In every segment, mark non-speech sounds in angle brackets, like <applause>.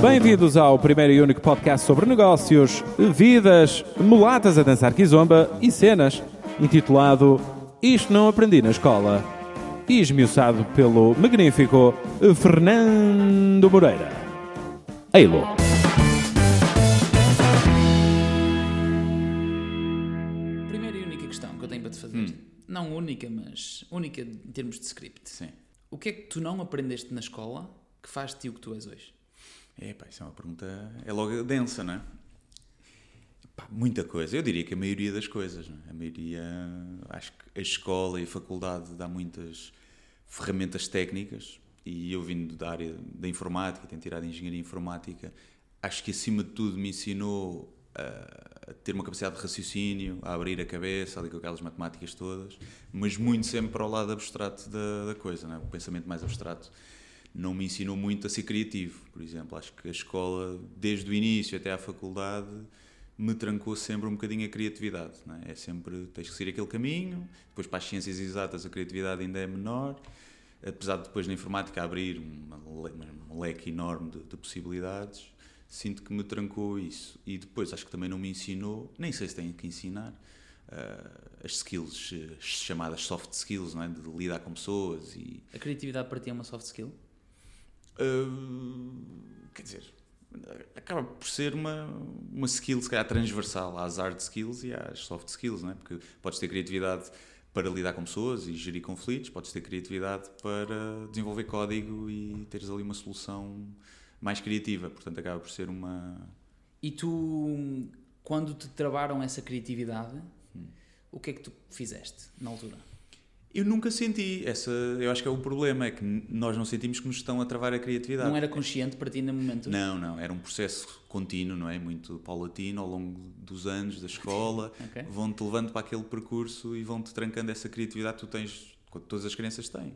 Bem-vindos ao primeiro e único podcast sobre negócios, vidas, mulatas a dançar kizomba e cenas, intitulado Isto Não Aprendi na Escola, e esmiuçado pelo magnífico Fernando Moreira. Eilo. Primeira e única questão que eu tenho para te fazer. Não única, mas única em termos de script. Sim. O que é que tu não aprendeste na escola que faz de ti o que tu és hoje? É, pá, isso é uma pergunta. É logo densa, não é? Pá, muita coisa. Eu diria que a maioria das coisas. Não é? A maioria. Acho que a escola e a faculdade dá muitas ferramentas técnicas. E eu vindo da área da informática, tenho tirado engenharia informática, acho que acima de tudo me ensinou a, ter uma capacidade de raciocínio, a abrir a cabeça, ali com aquelas matemáticas todas, mas muito sempre para o lado abstrato da, da coisa, não é? o pensamento mais abstrato não me ensinou muito a ser criativo, por exemplo. Acho que a escola, desde o início até à faculdade, me trancou sempre um bocadinho a criatividade. É? é sempre, tens que seguir aquele caminho, depois para as ciências exatas a criatividade ainda é menor, apesar de depois na informática abrir um leque enorme de, de possibilidades, sinto que me trancou isso. E depois acho que também não me ensinou, nem sei se tenho que ensinar, uh, as skills uh, chamadas soft skills, não é? de lidar com pessoas e A criatividade para ti é uma soft skill? Uh, quer dizer, acaba por ser uma, uma skill, se calhar, transversal às hard skills e às soft skills, não é? Porque podes ter criatividade para lidar com pessoas e gerir conflitos, podes ter criatividade para desenvolver código e teres ali uma solução mais criativa. Portanto, acaba por ser uma. E tu, quando te travaram essa criatividade, o que é que tu fizeste na altura? Eu nunca senti essa. Eu acho que é o problema, é que nós não sentimos que nos estão a travar a criatividade. Não era consciente para ti no momento? Não, não. Era um processo contínuo, não é? Muito paulatino ao longo dos anos da escola. <laughs> Ok. Vão-te levando para aquele percurso e vão-te trancando essa criatividade que tu tens, que todas as crianças têm.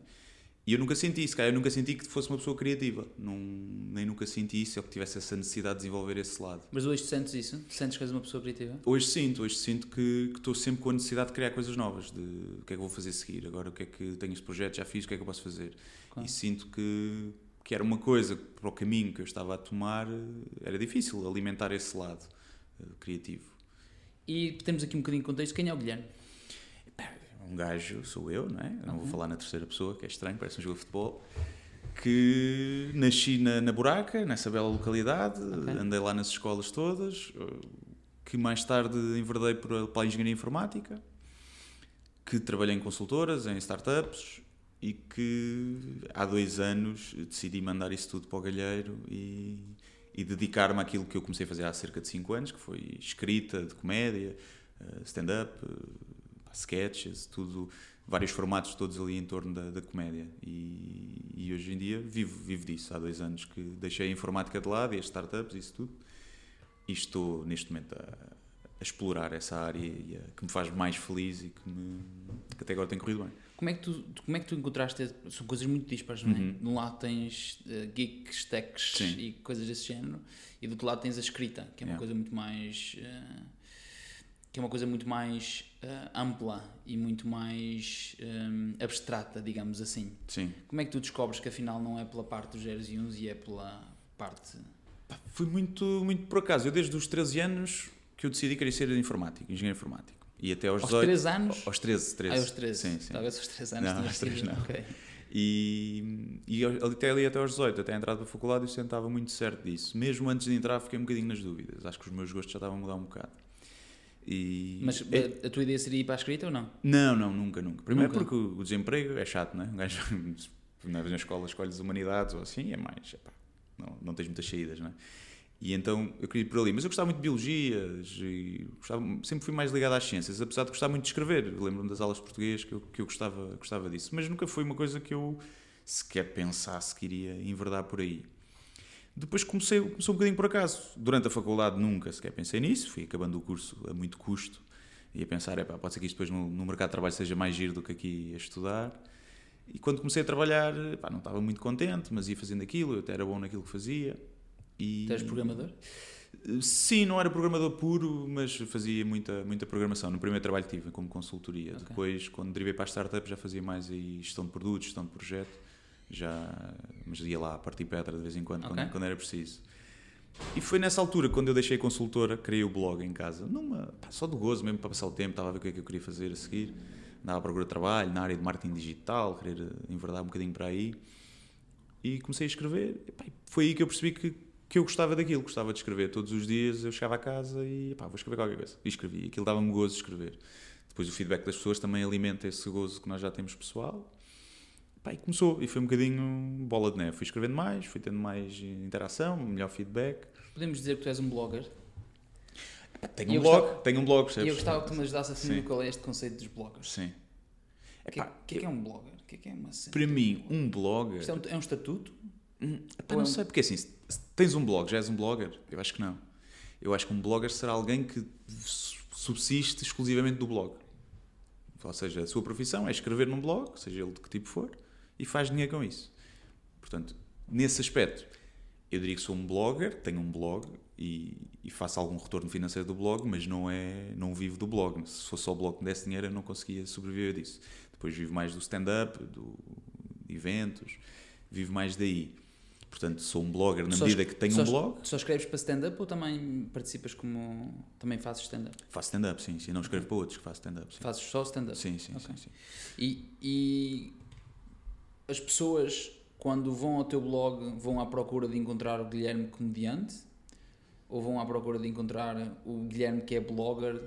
E eu nunca senti isso, cara. Eu nunca senti que fosse uma pessoa criativa. Não, nem nunca senti isso, ou que tivesse essa necessidade de desenvolver esse lado. Mas hoje sentes isso? Sentes que és uma pessoa criativa? Hoje sinto, hoje sinto que, estou sempre com a necessidade de criar coisas novas, de o que é que vou fazer a seguir, agora o que é que tenho este projeto, já fiz, o que é que eu posso fazer. Claro. E sinto que, que era uma coisa para o caminho que eu estava a tomar era difícil alimentar esse lado eh, criativo. E temos aqui um bocadinho de contexto. Quem é o Guilherme? Um gajo, sou eu, não é? Eu não vou falar na terceira pessoa, que é estranho, parece um jogo de futebol. Que nasci na, na Buraca, nessa bela localidade, Ok. andei lá nas escolas todas, eh, que mais tarde enverdei por- pela engenharia informática, que trabalhei em consultoras, em startups e que há dois anos decidi mandar isso tudo para o galheiro e, e dedicar-me àquilo que eu comecei a fazer há cerca de cinco anos, que foi escrita de comédia, eh, stand-up, eh, pá, sketches, tudo, vários formatos todos ali em torno da, da comédia. E, e hoje em dia vivo, vivo disso. Há dois anos que deixei a informática de lado e as startups, isso tudo. E estou neste momento a, a explorar essa área a- que me faz mais feliz e que, me, que até agora tem corrido bem. Como é que tu, como é que tu encontraste? São coisas muito dispares, não é? Uhum. De um lado tens uh, geeks, techs Sim. e coisas desse género, e do outro lado tens a escrita, que é uma Yeah. coisa muito mais. uh, que é uma coisa muito mais uh, ampla e muito mais um, abstrata, digamos assim. Sim. Como é que tu descobres que afinal não é pela parte dos zeros e uns e é pela parte. Foi muito, muito por acaso. Eu desde os 13 anos que eu decidi querer ser informático, engenheiro informático. E até aos Aos 18. 13 anos? Aos 13, 13. Ah, aos 13. Sim, sim. Talvez aos 13 anos Não, aos 13 sido- não. ok. E, e até ali até aos 18, até a entrada para a faculdade, eu sentava muito certo disso. Mesmo antes de entrar, fiquei um bocadinho nas dúvidas. Acho que os meus gostos já estavam a mudar um bocado. E, Mas é- a, a tua ideia seria ir para a escrita ou não? não, não, nunca, nunca. Primeiro Nunca? porque o desemprego é chato, não é? Um gajo <laughs> na na escola escolhes humanidades ou assim, é mais. epá, não, não tens muitas saídas, não é? E então eu queria ir por ali. Mas eu gostava muito de biologias e gostava, sempre fui mais ligado às ciências, apesar de gostar muito de escrever. Lembro-me das aulas de português que eu, que eu gostava, gostava disso. Mas nunca foi uma coisa que eu sequer pensasse que iria enverdar por aí. Depois comecei, começou um bocadinho por acaso. Durante a faculdade nunca sequer pensei nisso, fui acabando o curso a muito custo e a pensar, epá, pode ser que isto depois no, no mercado de trabalho seja mais giro do que aqui a estudar. E quando comecei a trabalhar, não estava muito contente, mas ia fazendo aquilo, eu até era bom naquilo que fazia. E... Tu programador? Sim, não era programador puro, mas fazia muita, muita programação. No primeiro trabalho que tive como consultoria. Ok. Depois, quando derivei para a startup, já fazia mais aí gestão de produtos, gestão de projeto. Já, mas ia lá partir pedra de vez em quando, Ok. quando, quando era preciso. E foi nessa altura, quando eu deixei a consultora, criei o blog em casa, numa, pá, só do gozo mesmo, para passar o tempo, estava a ver o que é que eu queria fazer a seguir, andava à procura de trabalho, na área de marketing digital, querer eh, enverdar um bocadinho para aí, e comecei a escrever, e, pá, foi aí que eu percebi que, que eu gostava daquilo, gostava de escrever todos os dias, eu chegava a casa e, pá, vou escrever qualquer coisa, e escrevi, aquilo dava-me gozo de escrever. Depois o feedback das pessoas também alimenta esse gozo que nós já temos pessoal, Pá, e começou, e foi um bocadinho bola de neve. Fui escrevendo mais, fui tendo mais interação, melhor feedback. Podemos dizer que tu és um blogger. Tenho E um blog, gostava- tenho um blog, E eu percebes? gostava que tu me ajudasses a definir qual é este conceito dos bloggers. Sim. O que, que é que é um blogger? O que é que é uma? Para mim, um blogger. Isto é um, é um estatuto? Hum, epá, Ou é não um- sei, porque assim, se tens um blog, já és um blogger? Eu acho que não. Eu acho que um blogger será alguém que su- subsiste exclusivamente do blog. Ou seja, a sua profissão é escrever num blog, seja ele de que tipo for, e faz dinheiro com isso. Portanto, nesse aspecto, eu diria que sou um blogger, tenho um blog e, e faço algum retorno financeiro do blog, mas não é não vivo do blog. Se fosse só o blog que me desse dinheiro, eu não conseguia sobreviver disso. Depois vivo mais do stand-up, do, de eventos, vivo mais daí. Portanto, sou um blogger na Só medida que tenho só um blog. Só escreves para stand-up ou também participas como. Também fazes stand-up? Faço stand-up, sim, sim. Não escrevo para outros que faço stand-up. Fazes só stand-up? Sim, sim, Ok. sim, sim. E, e as pessoas, quando vão ao teu blog, vão à procura de encontrar o Guilherme comediante? Ou vão à procura de encontrar o Guilherme que é blogger?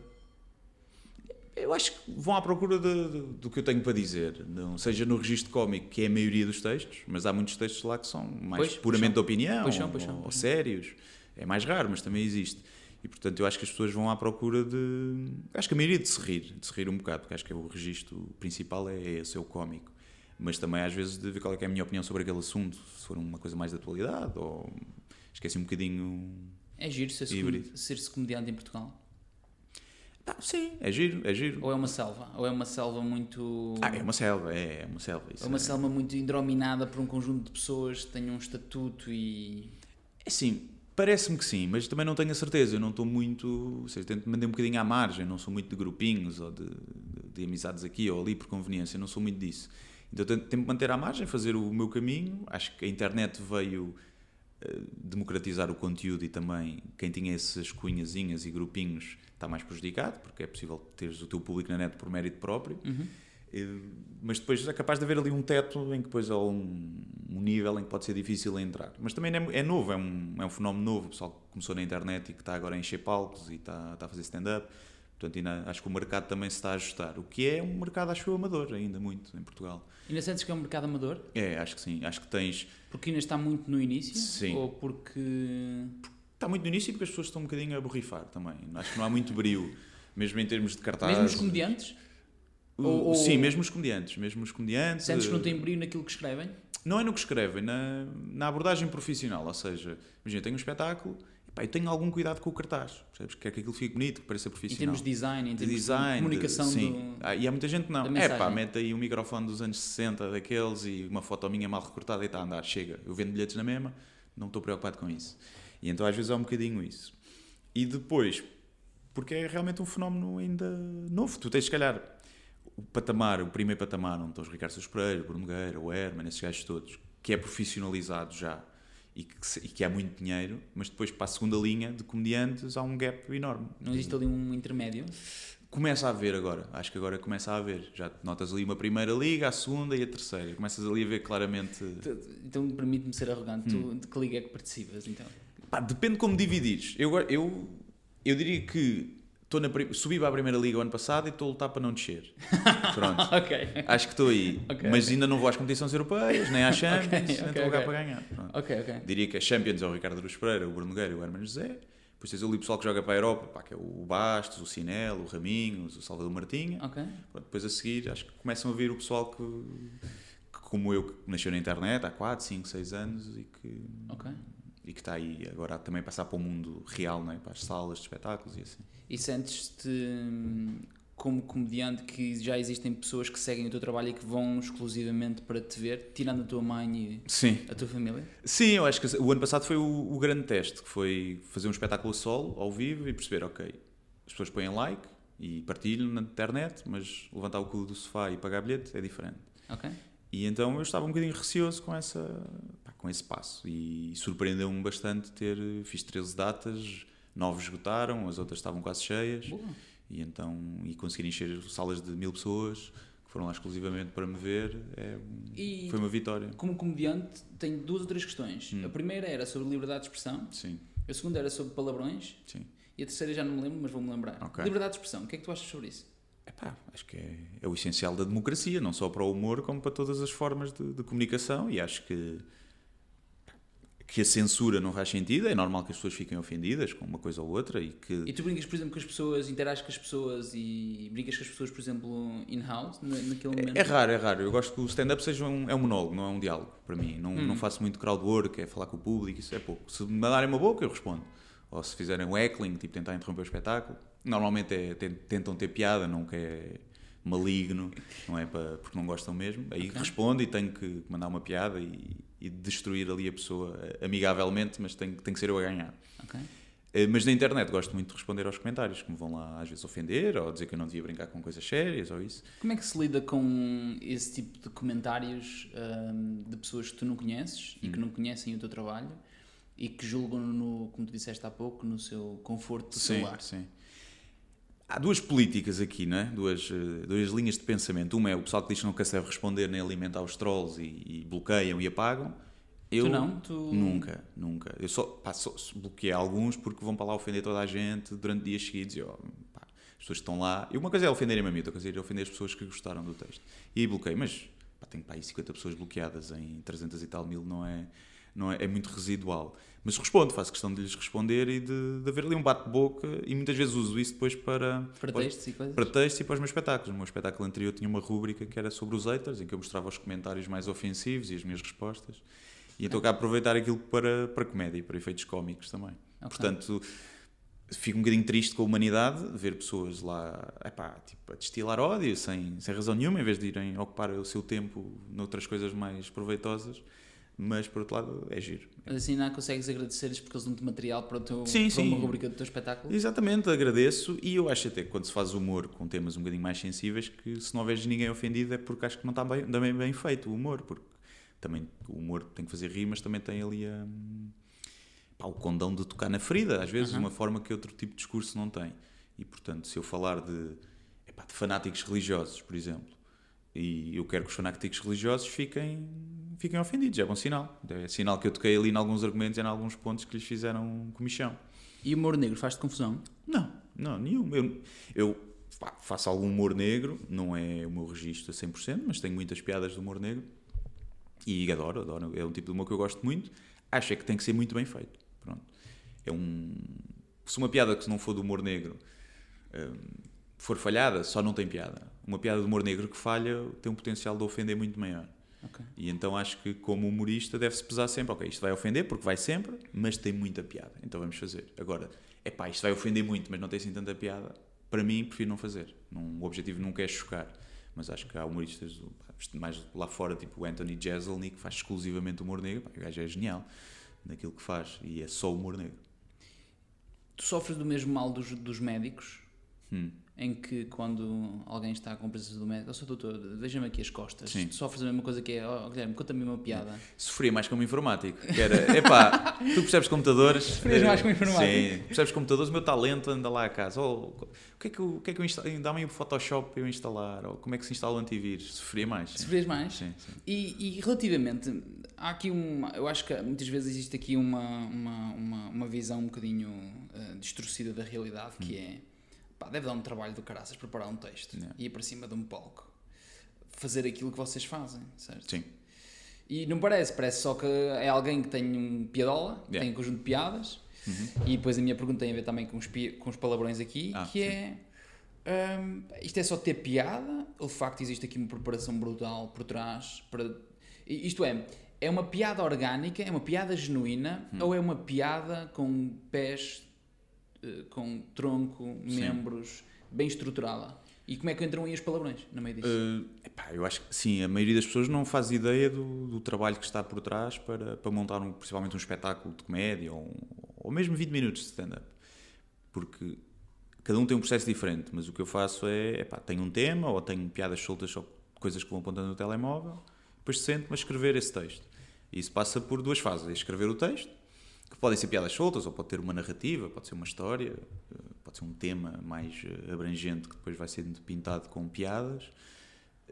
Eu acho que vão à procura de- de- do que eu tenho para dizer. Não seja no registro cómico, que é a maioria dos textos, mas há muitos textos lá que são mais Pois, puramente pois de opinião Pois ou, ou sérios. É mais raro, mas também existe. E portanto eu acho que as pessoas vão à procura de. Acho que a maioria de se rir, de se rir um bocado, porque acho que o registro principal é esse, é o cómico. Mas também às vezes de ver qual é, é a minha opinião sobre aquele assunto, se for uma coisa mais de atualidade, ou esqueci um bocadinho. É giro ser-se com- ser-se comediante em Portugal? Pá, sim, é giro, é giro. Ou é uma selva? Ou é uma selva muito. Ah, é uma selva, é, é uma selva. Isso É uma é- selva muito indrominada por um conjunto de pessoas que tenham um estatuto e. É sim, parece-me que sim, mas também não tenho a certeza. Eu não estou muito. Ou seja, tento manter um bocadinho à margem. Não sou muito de grupinhos ou de, de, de amizades aqui ou ali por conveniência. Não sou muito disso. Então tento, me manter à margem, fazer o meu caminho. Acho que a internet veio eh, democratizar o conteúdo e também quem tinha essas cunhazinhas e grupinhos está mais prejudicado, porque é possível teres o teu público na net por mérito próprio. Uhum. Eh, Mas depois é capaz de haver ali um teto em que depois há um, um nível em que pode ser difícil entrar. Mas também é, é novo, é um, é um fenómeno novo. O pessoal que começou na internet e que está agora a encher palcos e está, está a fazer stand-up. Portanto, ainda, acho que o mercado também se está a ajustar. O que é um mercado, acho eu, amador ainda muito em Portugal. Ainda sentes que é um mercado amador? É, acho que sim. Acho que tens. Porque ainda está muito no início? Sim. Ou porque. Está muito no início porque as pessoas estão um bocadinho a borrifar também. Acho que não há muito brilho, mesmo em termos de cartaz. Mesmo os comediantes? Ou- ou- Sim, mesmo os comediantes. Mesmo os comediantes. Sentes que não têm brilho naquilo que escrevem? Não é no que escrevem, na, na abordagem profissional. Ou seja, imagina, tenho um espetáculo pá, eu tenho algum cuidado com o cartaz. Percebes? Quer que aquilo fique bonito, que pareça Em profissional. termos de design, em de termos design, de comunicação sim. do. Ah, e há muita gente que não. É pá, mete aí um microfone dos anos 60 daqueles e uma foto minha mal recortada e está a andar. Chega, eu vendo bilhetes na mesma, não estou preocupado com isso. E então às vezes há um bocadinho isso. E depois, porque é realmente um fenómeno ainda novo. Tu tens, se calhar, o patamar, o primeiro patamar, onde estão os Ricardo Sousa Pereira, o Bruno Nogueira, o Herman, esses gajos todos, que é profissionalizado já e que, e que há muito dinheiro, mas depois para a segunda linha de comediantes há um gap enorme. Não existe ali um intermédio? Começa a haver agora, acho que agora começa a haver. Já notas ali uma primeira liga, a segunda e a terceira. Começas ali a ver claramente. Então permite-me ser arrogante. Hum. Tu, de que liga é que participas então? Pá, depende como dividires. Eu, eu, eu diria que estou na, subi para a primeira liga o ano passado e estou a lutar para não descer. <laughs> Pronto. ok. Acho que estou aí. Ok, mas ok. ainda não vou às competições europeias, nem às <laughs> Champions, Ok, nem estou a lugar para ganhar. Diria que a Champions é o Ricardo Aruz Pereira, o Bruno Nogueira e o Herman José. Depois tens ali o pessoal que joga para a Europa, pá, que é o Bastos, o Sinelo, o Raminhos, o Salvador Martinha. Pronto, depois a seguir, acho que começam a vir o pessoal que, que, como eu, que nasceu na internet há 4, 5, 6 anos e que. E que está aí agora a também passar para o mundo real, não é? para as salas de espetáculos e assim. E sentes-te hum, como comediante que já existem pessoas que seguem o teu trabalho e que vão exclusivamente para te ver, tirando a tua mãe Sim. e a tua família? Sim, eu acho que o ano passado foi o, o grande teste, que foi fazer um espetáculo a solo, ao vivo, e perceber, ok, as pessoas põem like e partilham na internet, mas levantar o cu do sofá e pagar bilhete é diferente. Ok. E então eu estava um bocadinho receoso com essa, com esse passo. E surpreendeu-me bastante ter. Fiz 13 datas, 9 esgotaram, as outras estavam quase cheias. Boa. E então, e conseguir encher salas de mil pessoas que foram lá exclusivamente para me ver, é, E foi uma vitória. como comediante, tenho duas ou três questões. Hum. A primeira era sobre liberdade de expressão, Sim, a segunda era sobre palavrões sim. e a terceira já não me lembro, mas vou-me lembrar. Ok. Liberdade de expressão, o que é que tu achas sobre isso? Epá, acho que é, é o essencial da democracia, não só para o humor, como para todas as formas de, de comunicação. E acho que, que a censura não faz sentido. É normal que as pessoas fiquem ofendidas com uma coisa ou outra e que. E tu brincas, por exemplo, com as pessoas, interages com as pessoas e brincas com as pessoas, por exemplo, in-house, na- naquele momento? É raro, é raro. Eu gosto que o stand-up seja um, é um monólogo, não é um diálogo, para mim. Não, Hum. não faço muito crowdwork, é falar com o público, isso é pouco. Se me mandarem uma boca, eu respondo. Ou se fizerem um heckling, tipo tentar interromper o espetáculo. Normalmente é, ten- tentam ter piada, nunca é maligno, não é para, porque não gostam mesmo. Aí Ok. respondo e tenho que mandar uma piada e, e destruir ali a pessoa eh, amigavelmente, mas tem, tem que ser eu a ganhar. Ok. Eh, Mas na internet gosto muito de responder aos comentários, que me vão lá às vezes ofender, ou dizer que eu não devia brincar com coisas sérias, ou isso. Como é que se lida com esse tipo de comentários hum, de pessoas que tu não conheces e que Hum. não conhecem o teu trabalho e que julgam, no, como tu disseste há pouco, no seu conforto do Sim, celular? sim. Há duas políticas aqui, né? duas, eh, duas linhas de pensamento. Uma é o pessoal que diz que não quer saber responder nem alimentar os trolls e, e bloqueiam e apagam. Eu Tu não? Tu... nunca, nunca. Eu só, pá, só bloqueei alguns porque vão para lá ofender toda a gente durante dias seguidos. E, ó, pá, as pessoas estão lá. E uma coisa é ofenderem-me a mim, outra coisa é ofender as pessoas que gostaram do texto. E aí bloqueei, mas pá, tenho pá, aí 50 pessoas bloqueadas em 300 e tal mil, não é, não é, é muito residual. Mas respondo, faço questão de lhes responder e de, de haver ali um bate-boca e muitas vezes uso isso depois para, Para textos e coisas? para textos e para os meus espetáculos. O meu espetáculo anterior tinha uma rúbrica que era sobre os haters, em que eu mostrava os comentários mais ofensivos e as minhas respostas. E então cá aproveitar aquilo para, para comédia e para efeitos cómicos também. Ok. Portanto, fico um bocadinho triste com a humanidade, ver pessoas lá epá, tipo, a destilar ódio sem, sem razão nenhuma, em vez de irem ocupar o seu tempo noutras coisas mais proveitosas. Mas, por outro lado, é giro. Mas assim não consegues agradecer-lhes porque eles dão-te material para, o teu, Sim, para sim. uma rubrica do teu espetáculo? Exatamente, agradeço e eu acho até que quando se faz humor com temas um bocadinho mais sensíveis que se não houver ninguém ofendido é porque acho que não está bem, também bem feito o humor, porque também o humor tem que fazer rir, mas também tem ali a, pá, o condão de tocar na ferida, às vezes, de Uhum. uma forma que outro tipo de discurso não tem. E portanto, se eu falar de, epá, de fanáticos religiosos, por exemplo, e eu quero que os fanáticos religiosos fiquem, fiquem ofendidos, é bom sinal. É sinal que eu toquei ali em alguns argumentos e em alguns pontos que lhes fizeram comichão. E o humor negro faz-te confusão? Não, não, nenhum. Eu, eu pá, faço algum humor negro, não é o meu registro a 100%, mas tenho muitas piadas de humor negro e adoro, adoro. É um tipo de humor que eu gosto muito. Acho é que tem que ser muito bem feito. Pronto. É um. Se uma piada que não for do humor negro hum, for falhada, só não tem piada. Uma piada de humor negro que falha tem um potencial de ofender muito maior. Ok. E então acho que, como humorista, deve-se pesar sempre. Ok, isto vai ofender, porque vai sempre, mas tem muita piada. Então vamos fazer. Agora, é pá, isto vai ofender muito, mas não tem assim tanta piada. Para mim, prefiro não fazer. Não, o objetivo nunca é chocar. Mas acho que há humoristas mais lá fora, tipo o Anthony Jeselnik, que faz exclusivamente humor negro. Pá, o gajo é genial naquilo que faz. E é só humor negro. Tu sofres do mesmo mal dos, dos médicos, Hum. Em que quando alguém está com presença do médico, oh, doutor, veja-me aqui as costas. Sim. Sofres a mesma coisa que é, ó Guilherme, conta-me uma piada. Sofria mais como informático. Que era, epá, tu percebes computadores. Sofrias mais como eh, informático. Sim, percebes computadores, o meu talento anda lá a casa. Oh, o que é que eu, o que é que eu instalo? Dá-me o Photoshop para eu instalar. Ou como é que se instala o antivírus? Sofria mais. Sofrias mais? Sim, sim. E, e relativamente, há aqui uma. Eu acho que muitas vezes existe aqui uma, uma, uma, uma visão um bocadinho eh, distorcida da realidade que é. Pá, deve dar um trabalho do caraças preparar um texto Yeah. e ir para cima de um palco. Fazer aquilo que vocês fazem, certo? Sim. E não parece, parece só que é alguém que tem um piadola, Yeah. tem um conjunto de piadas, Uhum. e depois a minha pergunta tem a ver também com os, com os palavrões aqui, Ah, que é hum, isto é só ter piada, ou de facto existe aqui uma preparação brutal por trás para. Isto é, é uma piada orgânica, é uma piada genuína, Hum. ou é uma piada com pés, com tronco, membros, bem estruturada? E como é que entram aí os palavrões no meio disso? Uh, epá, eu acho que sim, a maioria das pessoas não faz ideia do, do trabalho que está por trás para, para montar um, principalmente um espetáculo de comédia ou, um- ou mesmo 20 minutos de stand-up. Porque cada um tem um processo diferente, mas o que eu faço é, epá, tenho um tema ou tenho piadas soltas ou coisas que vão apontando no telemóvel, depois sento-me a escrever esse texto. E isso passa por duas fases: é escrever o texto, que podem ser piadas soltas, ou pode ter uma narrativa, pode ser uma história, eh, pode ser um tema mais eh, abrangente que depois vai sendo pintado com piadas.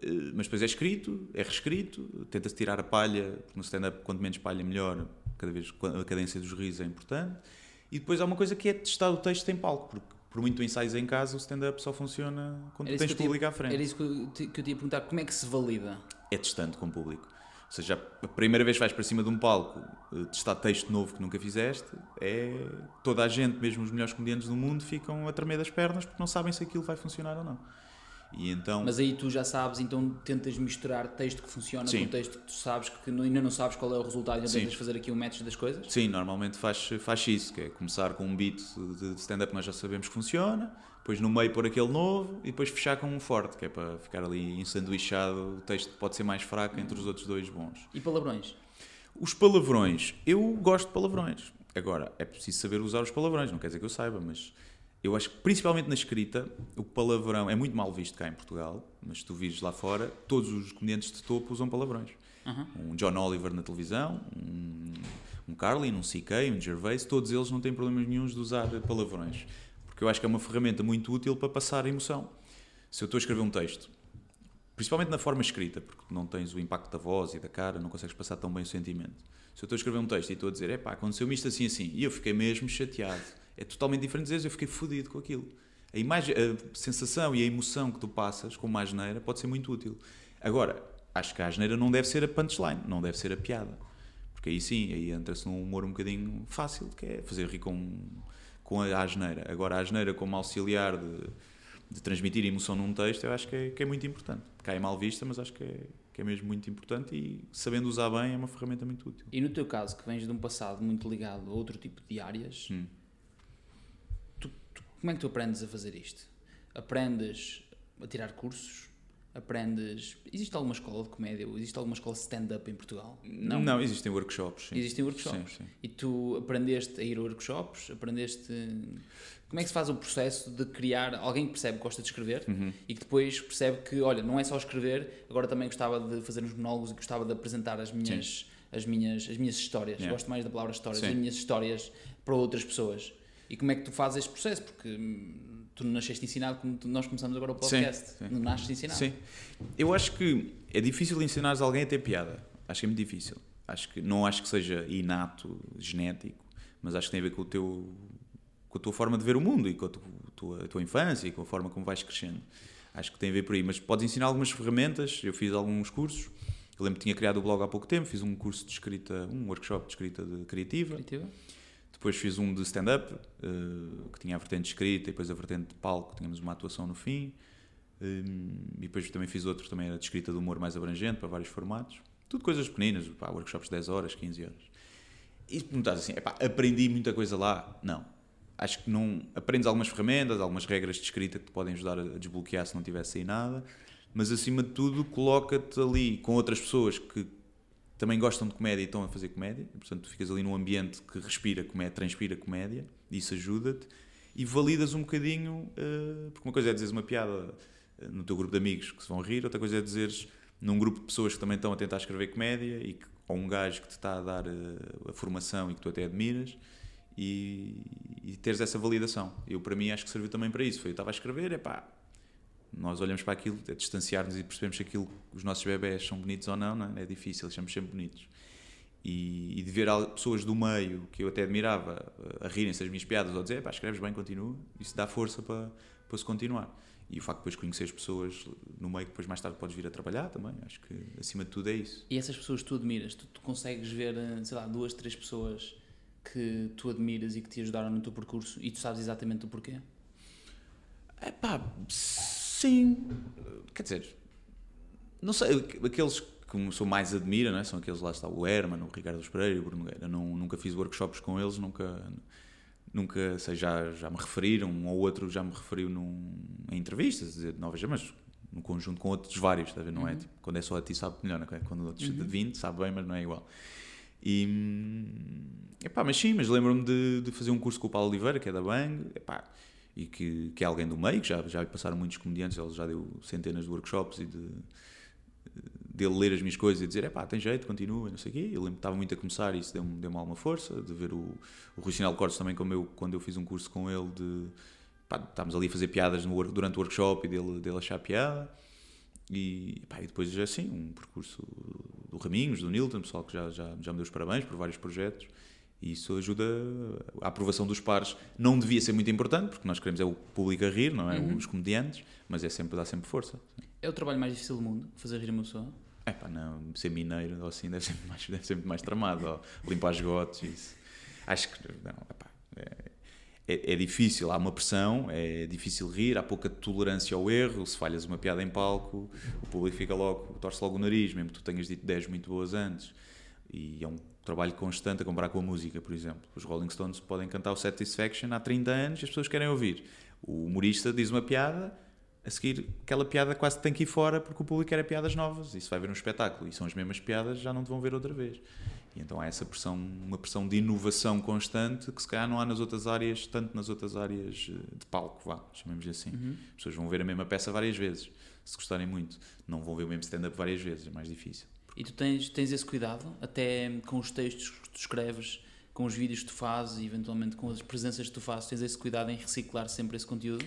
Eh, Mas depois é escrito, é reescrito, tenta-se tirar a palha, porque no stand-up, quanto menos palha, melhor, cada vez a cadência dos risos é importante. E depois há uma coisa que é testar o texto em palco, porque por muito ensaios em casa, o stand-up só funciona quando tens público tinha- à frente Era isso que eu, que eu te ia perguntar, como é que se valida? é testante com o público. Ou seja, a primeira vez que vais para cima de um palco eh, testar texto novo que nunca fizeste, é toda a gente, mesmo os melhores comediantes do mundo, ficam a tremer das pernas porque não sabem se aquilo vai funcionar ou não. E então, Mas aí tu já sabes, então tentas misturar texto que funciona Sim. com texto que tu sabes que não- ainda não sabes qual é o resultado, Sim. tentas fazer aqui um match das coisas? sim, normalmente faz, faz isso, que é começar com um beat de de stand-up que nós já sabemos que funciona, depois no meio pôr aquele novo e depois fechar com um forte, que é para ficar ali ensanduichado, o texto pode ser mais fraco entre os outros dois bons. E palavrões? Os palavrões, eu gosto de palavrões. Agora, é preciso saber usar os palavrões, não quer dizer que eu saiba, mas eu acho que principalmente na escrita, o palavrão é muito mal visto cá em Portugal, mas se tu vires lá fora, todos os comediantes de topo usam palavrões. Um John Oliver na televisão, um, um Carlin, um CK, um Gervais, todos eles não têm problemas nenhums de usar palavrões. Porque eu acho que é uma ferramenta muito útil para passar a emoção. Se eu estou a escrever um texto principalmente na forma escrita, porque não tens o impacto da voz e da cara, não consegues passar tão bem o sentimento. Se eu estou a escrever um texto e estou a dizer, epá, aconteceu-me isto assim assim, e eu fiquei mesmo chateado, é totalmente diferente dizer, eu fiquei fodido com aquilo. A, imagem, a sensação e a emoção que tu passas com uma asneira pode ser muito útil. Agora, acho que a asneira não deve ser a punchline, não deve ser a piada. Porque aí sim, aí entra-se num humor um bocadinho fácil, que é fazer rir com, com a asneira. Agora, a asneira como auxiliar de, de transmitir emoção num texto, eu acho que é, que é muito importante. Cai mal vista, mas acho que é, que é mesmo muito importante e sabendo usar bem é uma ferramenta muito útil. E no teu caso, que vens de um passado muito ligado a outro tipo de áreas, Hum. tu- tu- como é que tu aprendes a fazer isto? Aprendes a tirar cursos? Aprendes. Existe alguma escola de comédia? ou Existe alguma escola de stand-up em Portugal? Não, existem workshops. Sim. Existem workshops. Sim, sim. E tu aprendeste a ir a workshops? Aprendeste. Como é que se faz o processo de criar alguém que percebe que gosta de escrever Uhum. e que depois percebe que, olha, não é só escrever, agora também gostava de fazer uns monólogos e gostava de apresentar as minhas, as minhas, as minhas histórias. Yeah. Gosto mais da palavra histórias, Sim. as minhas histórias para outras pessoas. E como é que tu fazes este processo? Porque hum, tu não nasceste ensinado como nós começamos agora o podcast. Sim, sim. Não nasces ensinado. Sim. Eu acho que é difícil ensinares alguém a ter piada. Acho que é muito difícil. Acho que, não acho que seja inato, genético, mas acho que tem a ver com, o teu, com a tua forma de ver o mundo e com a tua, tua- a tua infância e com a forma como vais crescendo. Acho que tem a ver por aí. Mas podes ensinar algumas ferramentas. Eu fiz alguns cursos. Eu lembro que tinha criado o blog há pouco tempo. Fiz um curso de escrita, um workshop de escrita de criativa. Criativa? Depois fiz um de stand-up, eh, que tinha a vertente escrita e depois a vertente de palco, tínhamos uma atuação no fim. Hum, e depois também fiz outro, também era de escrita de humor mais abrangente, para vários formatos. Tudo coisas pequeninas, pá, workshops de 10 horas, 15 horas. E se perguntares assim, epá, aprendi muita coisa lá? Não. Acho que não. Aprendes algumas ferramentas, algumas regras de escrita que te podem ajudar a desbloquear se não tivesse aí nada, mas acima de tudo, coloca-te ali com outras pessoas que também gostam de comédia e estão a fazer comédia, portanto, tu ficas ali num ambiente que respira comédia, transpira comédia, isso ajuda-te, e validas um bocadinho, eh, porque uma coisa é dizeres uma piada eh, no teu grupo de amigos que se vão rir, outra coisa é dizeres num grupo de pessoas que também estão a tentar escrever comédia, e que, ou um gajo que te está a dar eh, a formação e que tu até admiras, e, e teres essa validação. Eu, para mim, acho que serviu também para isso. Foi, eu estava a escrever, é pá, nós olhamos para aquilo, é distanciar-nos e percebemos se aquilo, os nossos bebés são bonitos ou não, não é? É difícil, achamos sempre bonitos. E, e de ver pessoas do meio que eu até admirava a rirem-se das minhas piadas ou dizer, pá, escreves bem, continua, isso dá força para, para se continuar. E o facto de depois conhecer as pessoas no meio que depois mais tarde podes vir a trabalhar também, acho que acima de tudo é isso. E essas pessoas que tu admiras, tu, tu consegues ver, eh, sei lá, duas, três pessoas que tu admiras e que te ajudaram no teu percurso e tu sabes exatamente o porquê? É pá, sim. Quer dizer, não sei, aqueles que sou mais admira, não é? são aqueles lá está, o Herman, o Ricardo Pereira e o Bruno Nogueira. Não, nunca fiz workshops com eles, nunca, nunca sei, já, já me referiram, um ou outro já me referiu num, em entrevistas, dizer, novas, mas no conjunto com outros vários, está a ver? não é? Tipo, quando é só a ti sabe melhor, não é? quando outros de 20 sabe bem, mas não é igual. E, epá, mas sim, mas lembro-me de, de fazer um curso com o Paulo Oliveira, que é da Bang, epá, e que, que é alguém do meio, que já, já lhe passaram muitos comediantes, ele já deu centenas de workshops e de, dele ler as minhas coisas e dizer, é pá, tem jeito, continua, não sei o quê. Eu lembro que estava muito a começar e isso deu-me deu alguma força, de ver o, o Rui Sinal Cortes também, como eu, quando eu fiz um curso com ele, de, pá, estávamos ali a fazer piadas no, durante o workshop e dele, dele achar piada. E, pá, e depois, assim, um percurso do Raminhos, do Nilton, pessoal que já, já, já me deu os parabéns por vários projetos. E isso ajuda a aprovação dos pares. Não devia ser muito importante, porque nós queremos é o público a rir, não é? Uhum. Os comediantes, mas é sempre, dá sempre força. É o trabalho mais difícil do mundo, fazer rir uma pessoa. É pá, não, ser mineiro ou assim deve ser mais, deve ser mais tramado, ou limpar esgotos, isso. Acho que, não, epá, é, é, é difícil, há uma pressão, é difícil rir, há pouca tolerância ao erro, se falhas uma piada em palco, o público fica logo, torce logo o nariz, mesmo que tu tenhas dito 10 muito boas antes. E é um trabalho constante a comparar com a música, por exemplo. Os Rolling Stones podem cantar o Satisfaction há 30 anos e as pessoas querem ouvir. O humorista diz uma piada, a seguir aquela piada quase tem que ir fora porque o público quer piadas novas. Se vai ver um espetáculo e são as mesmas piadas, já não te vão ver outra vez. E então há essa pressão, uma pressão de inovação constante que se calhar não há nas outras áreas, tanto nas outras áreas eh, de palco, vá, chamemos assim. Uhum. As pessoas vão ver a mesma peça várias vezes, se gostarem muito. Não vão ver o mesmo stand-up várias vezes, é mais difícil. E tu tens, tens esse cuidado, até com os textos que tu escreves, com os vídeos que tu fazes e eventualmente com as presenças que tu fazes, tens esse cuidado em reciclar sempre esse conteúdo?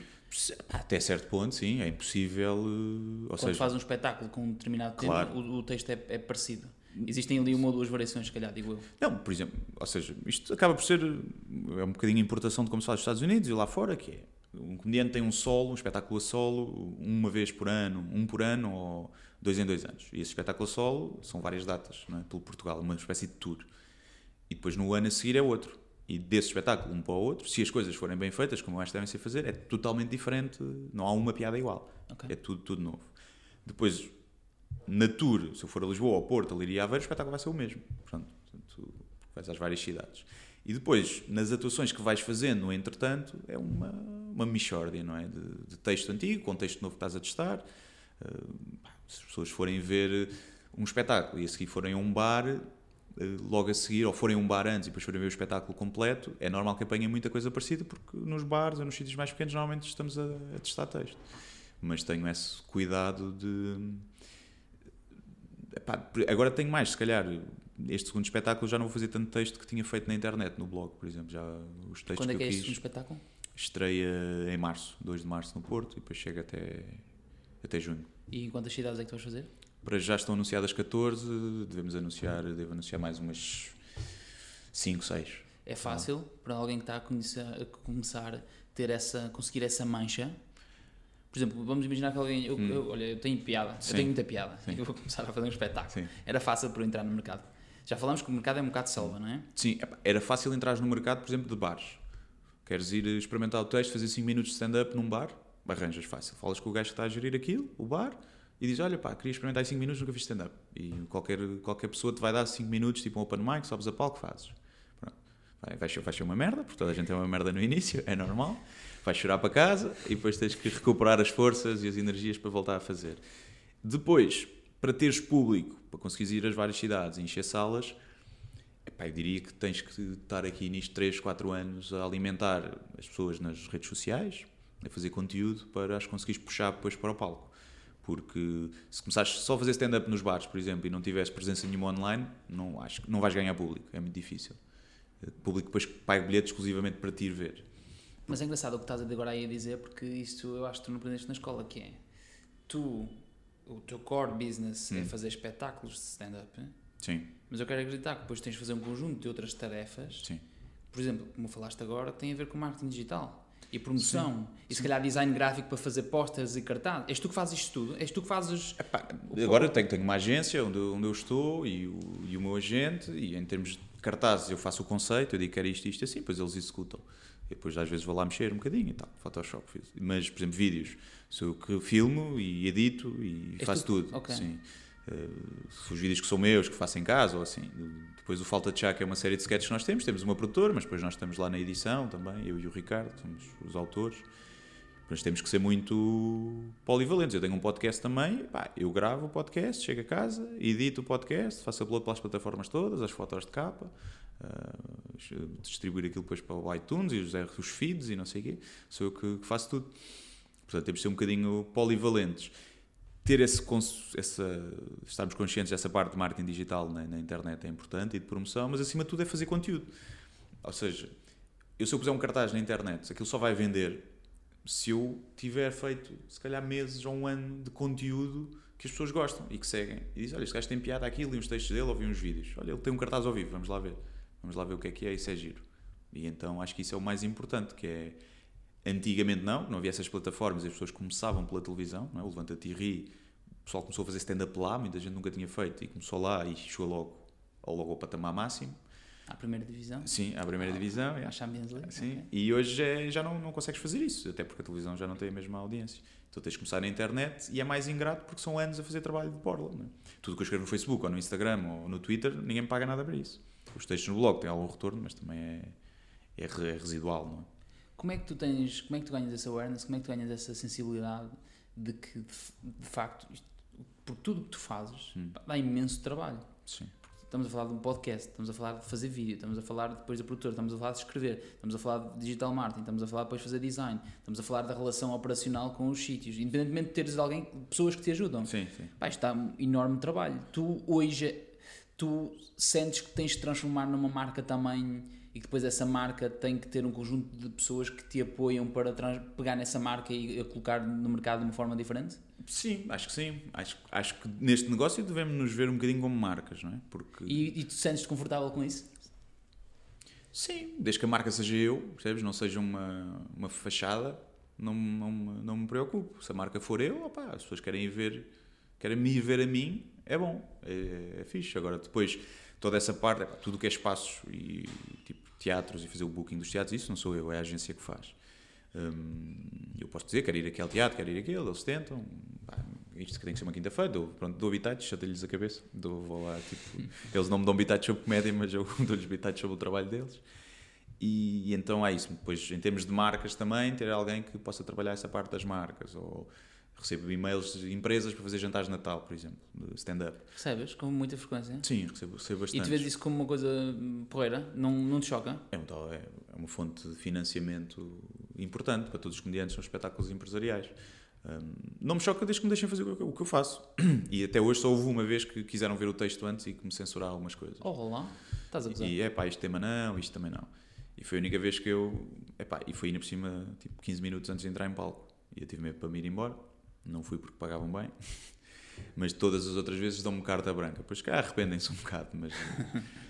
Até certo ponto, sim, é impossível. eh, Ou Quando seja, fazes um espetáculo com um determinado Claro. tema, o, o texto é, é parecido. Existem ali uma ou duas variações, se calhar, digo eu. Não, por exemplo, ou seja, isto acaba por ser é um bocadinho importação de como se faz nos Estados Unidos e lá fora, que é um comediante tem um solo, um espetáculo a solo, uma vez por ano, um por ano ou dois em dois anos. E esse espetáculo solo são várias datas, não é? pelo Portugal, uma espécie de tour. E depois no ano a seguir é outro. E desse espetáculo, um para o outro, se as coisas forem bem feitas, como acho que devem ser fazer, é totalmente diferente, não há uma piada igual. Ok. É tudo, tudo novo. Depois, na tour, se eu for a Lisboa, ao Porto, a Liria Aveiro, o espetáculo vai ser o mesmo. Portanto, tu vais às várias cidades. E depois, nas atuações que vais fazendo, no entretanto, é uma, uma mixórdia, não é? De, de texto antigo, com texto novo que estás a testar. Se as pessoas forem ver um espetáculo e a seguir forem a um bar, uh, logo a seguir, ou forem a um bar antes e depois forem ver o espetáculo completo, é normal que apanhem muita coisa parecida, porque nos bares ou nos sítios mais pequenos normalmente estamos a, a testar texto. Mas tenho esse cuidado de Epá, agora tenho mais, se calhar. Este segundo espetáculo já não vou fazer tanto texto que tinha feito na internet, no blog, por exemplo. Já os textos Quando é que é este segundo espetáculo? Estreia em março, 2 de março no Porto, e depois chega até, até junho. E quantas cidades é que tu vais fazer? Para já estão anunciadas 14, devemos anunciar, devo anunciar mais umas 5, 6. É fácil para alguém que está a, conhecer, a começar ter essa, conseguir essa mancha? Por exemplo, vamos imaginar que alguém. Eu, eu- olha, eu tenho piada, Hum. Sim. eu tenho muita piada. Sim. Eu vou começar a fazer um espetáculo. Sim. Era fácil para eu entrar no mercado. Já falamos que o mercado é um bocado selva, não é? Sim, era fácil entrar no mercado, por exemplo, de bares. Queres ir experimentar o texto, fazer 5 minutos de stand-up num bar? Arranjas fácil. Falas com o gajo que está a gerir aquilo, o bar, e dizes: Olha, pá, queria experimentar 5 minutos, nunca fiz stand-up. E qualquer, qualquer pessoa te vai dar 5 minutos, tipo um open mic, sobes a palco, fazes. Pronto. Vai, vai, vai ser uma merda, porque toda a gente é uma merda no início, é normal. Vais chorar para casa e depois tens que recuperar as forças e as energias para voltar a fazer. Depois, para teres público, para conseguires ir às várias cidades e encher salas, Epá, eu diria que tens que estar aqui nisto 3, 4 anos a alimentar as pessoas nas redes sociais, a fazer conteúdo para as conseguires puxar depois para o palco. Porque se começares só a fazer stand-up nos bares, por exemplo, e não tiveres presença nenhuma online, não, acho não vais ganhar público, é muito difícil. O público depois paga bilhete exclusivamente para te ir ver. Mas é engraçado o que estás agora aí a dizer, porque isto eu acho que tu não aprendeste na escola, que é tu, o teu core business é Hum. fazer espetáculos de stand-up, Sim, mas eu quero acreditar que depois tens de fazer um conjunto de outras tarefas, sim. por exemplo, como falaste agora, que têm a ver com marketing digital e promoção, e se calhar design gráfico para fazer posters e cartazes. És tu que fazes isto tudo? És tu que fazes. Epá, agora eu tenho, tenho uma agência onde, eu- onde eu estou e o, e o meu agente, e em termos de cartazes eu faço o conceito, eu digo que era isto, isto assim, depois eles executam. E depois às vezes vou lá mexer um bocadinho e tal, Photoshop. fiz. Mas, por exemplo, vídeos, sou eu que filmo e edito e És faço tu? tudo. Ok. Sim. Os vídeos que são meus, que faço em casa ou assim. Depois o Falta de Chá, que é uma série de sketches que nós temos, temos uma produtora, mas depois nós estamos lá na edição também, eu e o Ricardo, somos os autores. Mas temos que ser muito polivalentes. Eu tenho um podcast também, pá, eu gravo o podcast, chego a casa, edito o podcast, faço upload para as plataformas todas, as fotos de capa, ah, distribuir aquilo depois para o iTunes e os, os feeds e não sei o quê. Sou eu que, que faço tudo. Portanto, temos de ser um bocadinho polivalentes. Ter esse, essa, estarmos conscientes dessa parte de marketing digital na, na internet é importante e de promoção, mas acima de tudo é fazer conteúdo. Ou seja, eu se eu puser um cartaz na internet, aquilo só vai vender se eu tiver feito, se calhar, meses ou um ano de conteúdo que as pessoas gostam e que seguem. E dizem, olha, este gajo tem piada aqui, li uns textos dele, ouvi uns vídeos. Olha, ele tem um cartaz ao vivo, vamos lá ver. Vamos lá ver o que é que é, isso é giro. E então acho que isso é o mais importante, que é... Antigamente não, não havia essas plataformas, as pessoas começavam pela televisão, é? o Levanta-te e ri, o pessoal começou a fazer stand-up lá, muita gente nunca tinha feito, e começou lá e chegou logo ao, logo ao patamar máximo. À primeira divisão? Sim, à primeira divisão. é. À Champions League? Sim, ok. e hoje é- já não, não consegues fazer isso, até porque a televisão já não tem a mesma audiência. Então tens de começar na internet e é mais ingrato porque são anos a fazer trabalho de borla. É? Tudo que eu escrevo no Facebook ou no Instagram ou no Twitter, ninguém me paga nada para isso. Os textos no blog têm algum retorno, mas também é, é é residual. Não é? Como é que tu tens, como é que tu ganhas essa awareness, como é que tu ganhas essa sensibilidade de que, de, de facto, isto, por tudo o que tu fazes, Hum. dá imenso trabalho. Sim. Estamos a falar de um podcast, estamos a falar de fazer vídeo, estamos a falar depois da produtora, estamos a falar de escrever, estamos a falar de digital marketing, estamos a falar depois de fazer design, estamos a falar da relação operacional com os sítios, independentemente de teres alguém, pessoas que te ajudam. Sim, sim. Pá, isto dá um enorme trabalho. Tu hoje, tu sentes que tens de transformar numa marca também e depois essa marca tem que ter um conjunto de pessoas que te apoiam para pegar nessa marca e a colocar no mercado de uma forma diferente? Sim, acho que sim. Acho, acho que neste negócio devemos nos ver um bocadinho como marcas, não é? Porque, E, e tu sentes-te confortável com isso? sim, desde que a marca seja eu, percebes? Não seja uma, uma fachada, não, não, me- não me preocupo. Se a marca for eu, opá, as pessoas querem ir ver, querem me ir ver a mim, é bom, é, é fixe. Agora, depois, toda essa parte, tudo o que é espaços e tipo teatros e fazer o booking dos teatros, isso não sou eu, é a agência que faz. Hum, eu posso dizer, quero ir aqui ao teatro, quero ir aquele, eles tentam. Pá, isto que tem que ser uma quinta-feira, dou, pronto, dou bitates, chato-lhes a cabeça. Dou, vou lá, tipo, <laughs> eles não me dão bitates sobre comédia, mas eu <laughs> dou-lhes bitates sobre o trabalho deles. E, e então é isso. Depois, em termos de marcas também, ter alguém que possa trabalhar essa parte das marcas. Ou recebo e-mails de empresas para fazer jantares de Natal, por exemplo, de stand-up. Recebes com muita frequência? Sim, recebo, recebo E bastante. tu vês isso como uma coisa porreira? Não, não te choca? É, um tal- é é uma fonte de financiamento importante para todos os comediantes nos espetáculos empresariais. Hum, não me choca desde que me deixem fazer o que, eu- faço. <clears throat> E até hoje só houve uma vez que quiseram ver o texto antes e que me censuraram algumas coisas. Oh, lá, estás a gozar. E é pá, este tema não, isto também não. E foi a única vez que eu. Epá, e foi ainda por cima, tipo 15 minutos antes de entrar em palco. E eu tive medo para me ir embora. Não fui porque pagavam bem. Mas todas as outras vezes dão-me carta branca. Pois cá arrependem-se um bocado, mas,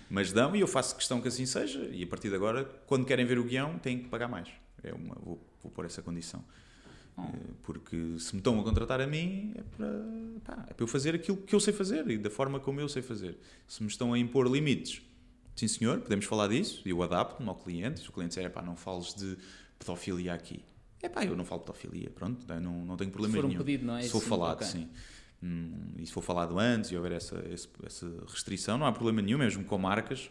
mas dão e eu faço questão que assim seja. E a partir de agora, quando querem ver o guião, têm que pagar mais. É uma, vou, vou pôr essa condição. Eh, Porque se me estão a contratar a mim, é para, pá, é para eu fazer aquilo que eu sei fazer e da forma como eu sei fazer. Se me estão a impor limites, sim senhor, podemos falar disso, eu adapto-me ao cliente. Se o cliente disser, pá, não fales de pedofilia aqui. É pá, eu não falo de pedofilia, pronto, não, não tenho Se problema for um nenhum. pedido, não é? Se for Sim, falado, ok. sim. Hum, e se for falado antes e houver essa, essa restrição, não há problema nenhum, mesmo com marcas.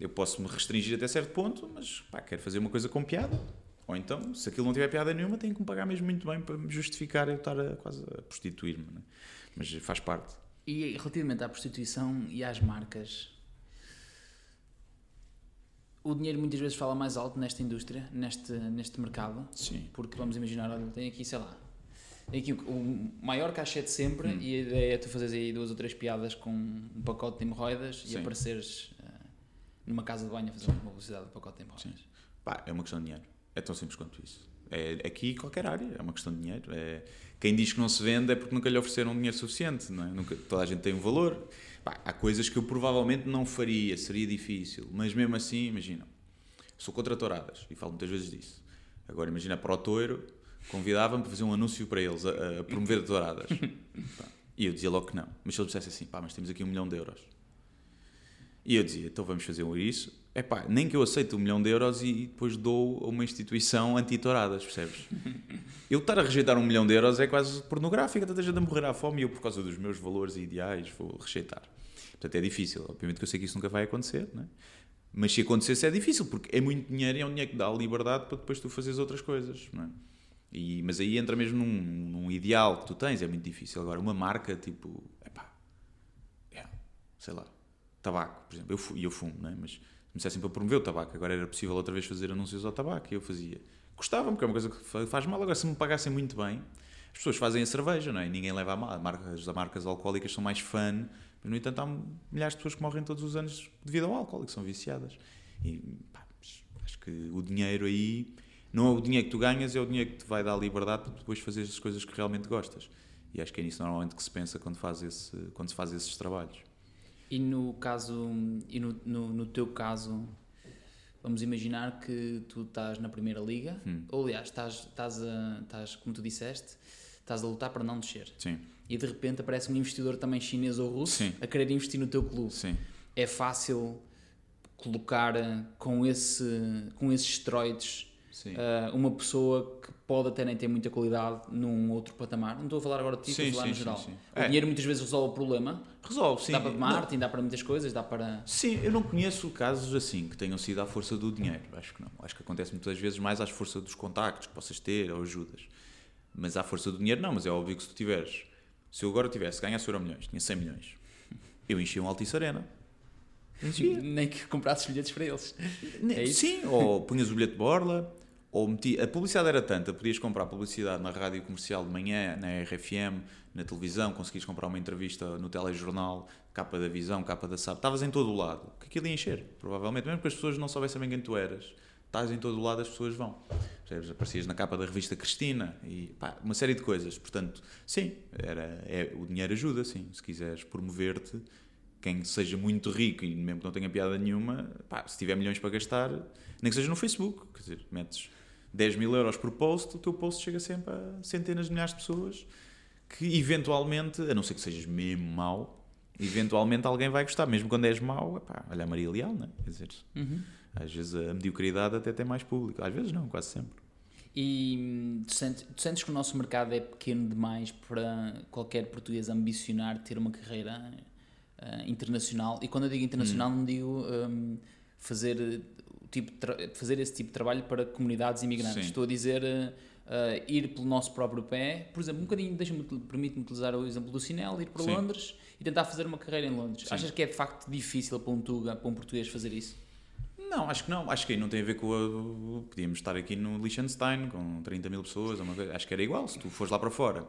Eu posso me restringir até certo ponto, mas pá, quero fazer uma coisa com piada. Ou então, se aquilo não tiver piada nenhuma, tenho que me pagar mesmo muito bem para me justificar eu estar a, quase a prostituir-me. né? Mas faz parte. E relativamente à prostituição e às marcas, o dinheiro muitas vezes fala mais alto nesta indústria, neste, neste mercado, Sim. porque vamos imaginar, olha, tem aqui, sei lá, tem aqui o, o maior cachê de sempre Hum. e a ideia é tu fazeres aí duas ou três piadas com um pacote de hemorroidas e Sim. apareceres eh, numa casa de banho a fazer uma publicidade de pacote de hemorroidas. Pá, é uma questão de dinheiro. É tão simples quanto isso. É aqui qualquer área, é uma questão de dinheiro. É, quem diz que não se vende é porque nunca lhe ofereceram dinheiro suficiente, não é? Nunca, toda a gente tem um valor. Pá, há coisas que eu provavelmente não faria, seria difícil, mas mesmo assim, imagina, sou contra touradas e falo muitas vezes disso. Agora, imagina para o touro, convidava-me para fazer um anúncio para eles a, a promover touradas. Pá, <laughs> E eu dizia logo que não. Mas se eles dissessem assim, pá, mas temos aqui um milhão de euros. E eu dizia, então vamos fazer isso. É pá, nem que eu aceite um milhão de euros e depois dou a uma instituição anti-touradas, percebes? <laughs> eu estar a rejeitar um milhão de euros é quase pornográfico, tanta gente a morrer à fome e eu, por causa dos meus valores e ideais, vou rejeitar. Portanto, é difícil. Obviamente que eu sei que isso nunca vai acontecer, né? mas se acontecesse é difícil, porque é muito dinheiro e é um dinheiro que dá a liberdade para depois tu fazeres outras coisas, não é? E, mas aí entra mesmo num, num ideal que tu tens, é muito difícil. Agora, uma marca tipo, epá, é, sei lá, tabaco, por exemplo, eu, fu- e eu fumo, não é? mas se me dissessem para promover o tabaco, agora era possível outra vez fazer anúncios ao tabaco e eu fazia. Gostava-me, porque é uma coisa que fa- faz mal. Agora, se me pagassem muito bem, As pessoas fazem a cerveja, não é? E ninguém leva a mal. Marcas, as marcas alcoólicas são mais fã, mas no entanto há milhares de pessoas que morrem todos os anos devido ao álcool que são viciadas. E pá, acho que o dinheiro aí não é o dinheiro que tu ganhas, é o dinheiro que te vai dar liberdade para depois fazer as coisas que realmente gostas. E acho que é nisso normalmente que se pensa quando, faz esse, quando se faz esses trabalhos. E no caso, e no, no, no teu caso, vamos imaginar que tu estás na primeira liga, Hum. ou aliás, estás, estás, a, estás, como tu disseste, estás a lutar para não descer. Sim, E de repente aparece um investidor também chinês ou russo Sim. a querer investir no teu clube. sim. É fácil colocar eh, com, esse, com esses esteroides sim. eh, uma pessoa que pode até nem ter muita qualidade num outro patamar. Não estou a falar agora de ti, estou Sim, a falar sim, no sim, geral. sim. O É. dinheiro muitas vezes resolve o problema. Resolve, sim. dá para Não- marketing, dá para muitas coisas, dá para. Sim, eu não conheço casos assim que tenham sido à força do dinheiro. Acho que não. Acho que acontece muitas vezes mais à força dos contactos que possas ter ou ajudas. Mas à força do dinheiro, não. Mas é óbvio que se tu tiveres. Se eu agora tivesse ganhasse euro milhões, tinha 100 milhões, eu enchia um Altice Arena. Nem que comprasses bilhetes para eles. É? Sim, ou punhas o bilhete de borla, ou meti... a publicidade era tanta, podias comprar publicidade na rádio comercial de manhã, na RFM, na televisão, conseguias comprar uma entrevista no telejornal, capa da visão, capa da SAP, estavas em todo o lado, que aquilo ia encher, provavelmente, mesmo que as pessoas não soubessem bem quem tu eras, estás em todo o lado, as pessoas vão. Percebes? Aparecias na capa da revista Cristina e pá, uma série de coisas. Portanto, sim, era, é, o dinheiro ajuda, sim. Se quiseres promover-te, quem seja muito rico e mesmo que não tenha piada nenhuma, pá, se tiver milhões para gastar, nem que seja no Facebook, quer dizer, metes 10 mil euros por post, o teu post chega sempre a centenas de milhares de pessoas que eventualmente, a não ser que sejas mesmo mau, eventualmente alguém vai gostar, mesmo quando és mau, epá, olha a Maria Leal, não é? Quer dizer, Uhum. às vezes a mediocridade até tem mais público, às vezes não, quase sempre. E hum, tu sentes, tu sentes que o nosso mercado é pequeno demais para qualquer português ambicionar ter uma carreira ah, internacional? E quando eu digo internacional, não digo hum, fazer, tipo fazer esse tipo de trabalho para comunidades imigrantes. Sim. Estou a dizer ah, ir pelo nosso próprio pé. Por exemplo, um bocadinho, deixa-me, permite-me utilizar o exemplo do Sinel, ir para Sim. Londres e tentar fazer uma carreira em Londres. Sim. Achas que é de facto difícil para um Tuga, para um português fazer isso? Não, acho que não. Acho que aí não tem a ver com a... Podíamos estar aqui no Liechtenstein com 30 mil pessoas, ou uma coisa. acho que era igual. Se tu fores lá para fora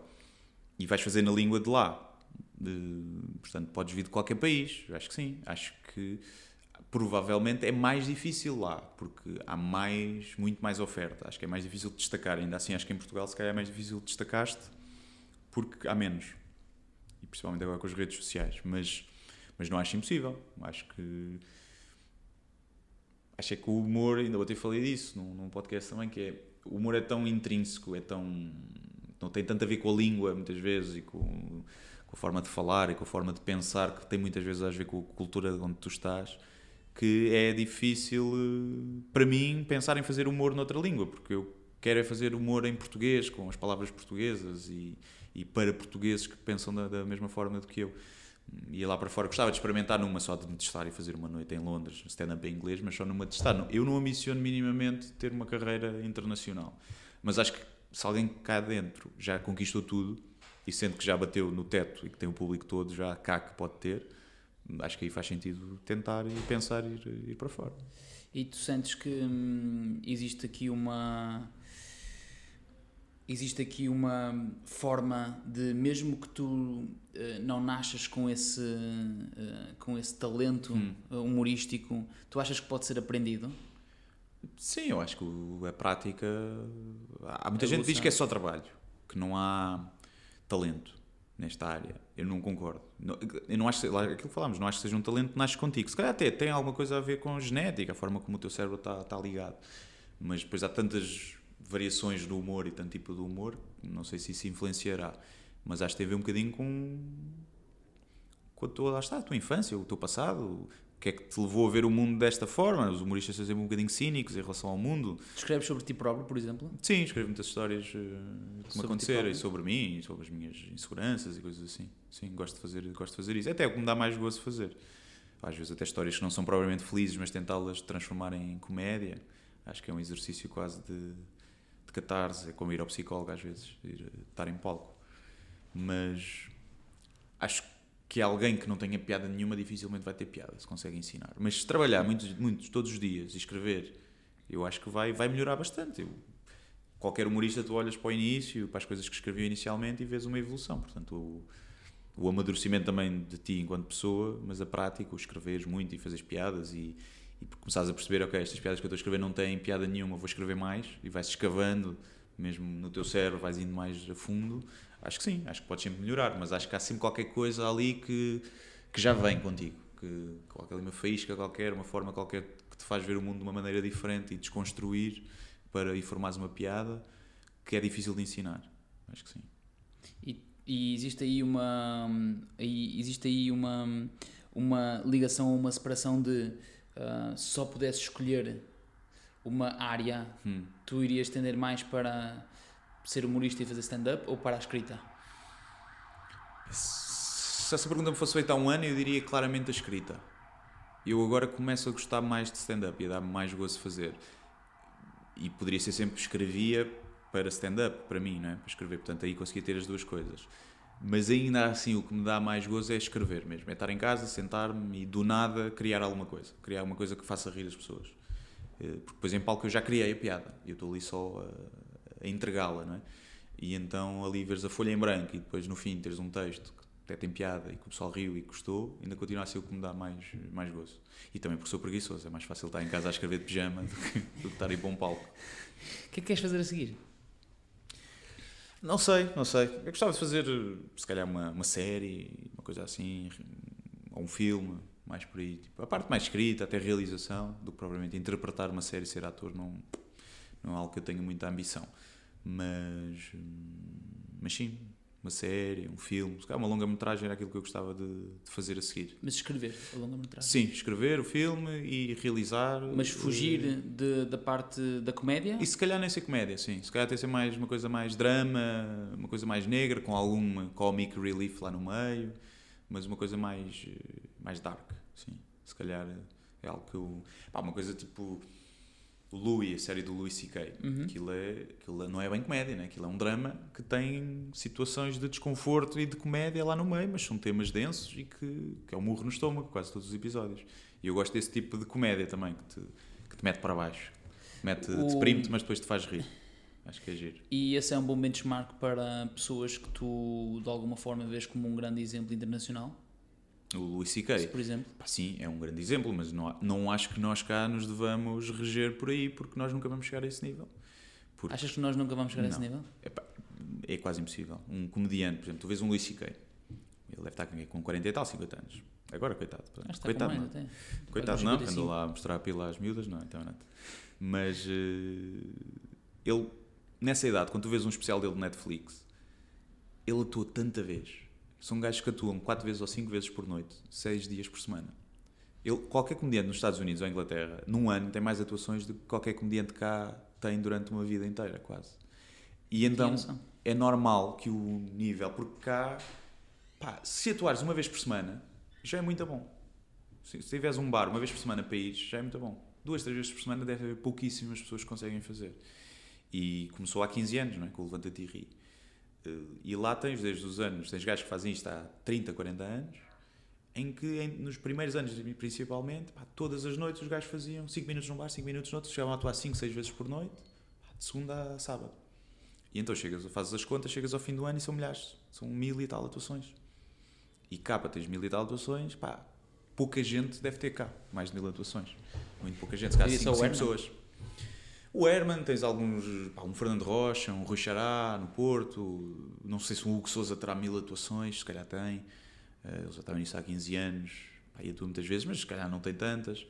e vais fazer na língua de lá, de- portanto, podes vir de qualquer país. Acho que sim. Acho que provavelmente é mais difícil lá, porque há mais, muito mais oferta. Acho que é mais difícil de destacar. Ainda assim, acho que em Portugal se calhar é mais difícil de destacar-te porque há menos. E principalmente agora com as redes sociais. Mas, mas não acho impossível. Acho que acho é que o humor, ainda vou ter falado disso num, num podcast também, que é o humor é tão intrínseco, é tão. não tem tanto a ver com a língua muitas vezes e com, com a forma de falar e com a forma de pensar que tem muitas vezes a ver com a cultura onde tu estás que é difícil eh, para mim pensar em fazer humor noutra língua, porque eu quero é fazer humor em português, com as palavras portuguesas e, e para portugueses que pensam da, da mesma forma do que eu. Ia lá para fora, gostava de experimentar numa só de me testar e fazer uma noite em Londres, stand-up em inglês, mas só numa de testar. Eu não ambiciono minimamente ter uma carreira internacional, mas acho que se alguém cá dentro já conquistou tudo e sente que já bateu no teto e que tem o público todo já cá que pode ter, acho que aí faz sentido tentar e pensar ir, ir para fora. E tu sentes que hum, existe aqui uma existe aqui uma forma de mesmo que tu eh, não nasças com esse eh, com esse talento Hum. eh, humorístico, tu achas que pode ser aprendido? Sim, eu acho que a prática. Há muita A gente que diz que é só trabalho, que não há talento nesta área. Eu não concordo. Eu não acho, lá, aquilo que falámos, não acho que seja um talento que nasce contigo. Se calhar até tem alguma coisa a ver com genética, a forma como o teu cérebro está, está ligado. Mas depois há tantas variações do humor e tanto tipo de humor, não sei se isso influenciará. Mas acho que tem a ver um bocadinho com, com a tua, lá está, a tua infância, o teu passado, o que é que te levou a ver o mundo desta forma. Os humoristas são sempre um bocadinho cínicos em relação ao mundo. Escreves sobre ti próprio, por exemplo? Sim, escrevo muitas histórias eh, que me aconteceram e sobre mim, e sobre as minhas inseguranças e coisas assim. Sim, gosto de fazer, gosto de fazer isso. Até é o que me dá mais gozo fazer. Às vezes até histórias que não são propriamente felizes, mas tentá-las transformar em comédia. Acho que é um exercício quase de, de catarse. É como ir ao psicólogo às vezes, ir, estar em palco. Mas acho que alguém que não tenha piada nenhuma dificilmente vai ter piada, se consegue ensinar. Mas se trabalhar muitos, muitos todos os dias e escrever, eu acho que vai, vai melhorar bastante. Eu, qualquer humorista, tu olhas para o início, para as coisas que escreveu inicialmente e vês uma evolução. Portanto, o, o amadurecimento também de ti enquanto pessoa, mas a prática, o escreveres muito e fazeres piadas e, e começares a perceber, ok, estas piadas que eu estou a escrever não têm piada nenhuma, vou escrever mais e vais escavando mesmo no teu cérebro, vais indo mais a fundo. Acho que sim, acho que podes sempre melhorar, mas acho que há sempre qualquer coisa ali que, que já vem contigo. Que qualquer uma faísca qualquer, uma forma qualquer que te faz ver o mundo de uma maneira diferente e desconstruir para e uma piada que é difícil de ensinar. Acho que sim. E, e existe aí uma existe aí uma uma ligação, uma separação de uh, se só pudesse escolher uma área, Hum. tu irias tender mais para ser humorista e fazer stand-up ou para a escrita? Se essa pergunta me fosse feita há um ano, eu diria claramente a escrita. Eu agora começo a gostar mais de stand-up e a dar-me mais gosto de fazer. E poderia ser sempre escrevia para stand-up, para mim, não é? Para escrever. Portanto, aí conseguia ter as duas coisas. Mas ainda assim, o que me dá mais gozo é escrever mesmo. É estar em casa, sentar-me e do nada criar alguma coisa. Criar alguma coisa que faça rir as pessoas. Eh, Porque depois em palco eu já criei a piada. E eu estou ali só a, a entregá-la, não é? E então ali veres a folha em branco e depois no fim teres um texto que até tem piada e que o pessoal riu e gostou, ainda continua a ser o que me dá mais, mais gozo. E também porque sou preguiçoso, é mais fácil estar em casa a escrever de pijama <laughs> do que, do que estar para um palco. O que é que queres fazer a seguir? Não sei, não sei. Eu gostava de fazer, se calhar, uma, uma série, uma coisa assim, ou um filme, mais por aí. Tipo, a parte mais escrita, até realização, do que propriamente interpretar uma série, ser ator, não, não é algo que eu tenha muita ambição. Mas, hum, mas sim, uma série, um filme, uma longa-metragem era aquilo que eu gostava de, de fazer a seguir. Mas escrever a longa-metragem. Sim, escrever o filme e realizar. Mas eh, fugir de, da parte da comédia? E se calhar nem ser comédia, sim. Se calhar até ser mais uma coisa mais drama, uma coisa mais negra, com algum comic relief lá no meio, mas uma coisa mais, eh, mais dark, sim. Se calhar é algo que eu. Pá, uma coisa tipo. O Louis, a série do Louis C.K. Uhum. Aquilo, é, aquilo não é bem comédia, né? aquilo é um drama que tem situações de desconforto e de comédia lá no meio, mas são temas densos e que, que é um murro no estômago, quase todos os episódios. E eu gosto desse tipo de comédia também, que te, que te mete para baixo. Mete, O- deprime-te, mas depois te faz rir. Acho que é giro. E esse é um bom benchmark para pessoas que tu, de alguma forma, vês como um grande exemplo internacional? O Louis C.K. Por exemplo? Pá, sim, é um grande exemplo, mas não, não acho que nós cá nos devamos reger por aí, porque nós nunca vamos chegar a esse nível. Porque Achas que nós nunca vamos chegar a esse Não. nível? epá, é quase impossível. Um comediante, por exemplo, tu vês um Louis C.K. Ele deve estar com, com 40 e tal, 50 anos. Agora, coitado. está coitado, mais não. até. Coitado, não, que 55. andou lá a mostrar a pila às miúdas, não, então não. Mas eh, ele, nessa idade, quando tu vês um especial dele de Netflix, ele atua tanta vez. São gajos que atuam 4 vezes ou 5 vezes por noite, 6 dias por semana. Ele, qualquer comediante nos Estados Unidos ou Inglaterra, num ano, tem mais atuações do que qualquer comediante cá tem durante uma vida inteira, quase. E então é normal que o nível, porque cá, pá, se atuares uma vez por semana, já é muito bom. Se, se tiveres um bar uma vez por semana para ir, já é muito bom. Duas, três vezes por semana deve haver pouquíssimas pessoas que conseguem fazer. E começou há 15 anos, não é? Com o Levanta-te e Ri. Eh, E lá tens, desde os anos, tens gajos que fazem isto há 30, 40 anos, em que em- nos primeiros anos, principalmente, pá, todas as noites os gajos faziam 5 minutos num bar, 5 minutos noutro, chegavam a atuar 5, 6 vezes por noite, pá, de segunda a sábado. E então chegas, fazes as contas, chegas ao fim do ano e são milhares, são mil e tal atuações. E cá, para teres mil e tal atuações, pá, pouca gente deve ter cá, mais de mil atuações. Muito pouca gente, se calhar E 5 só o pessoas. O Herman, tens alguns, pá, um Fernando Rocha, um Rui Xará no Porto, não sei se um Hugo Souza terá mil atuações, se calhar tem, Eh, ele já estava nisso há 15 anos, pá, e atua muitas vezes, mas se calhar não tem tantas,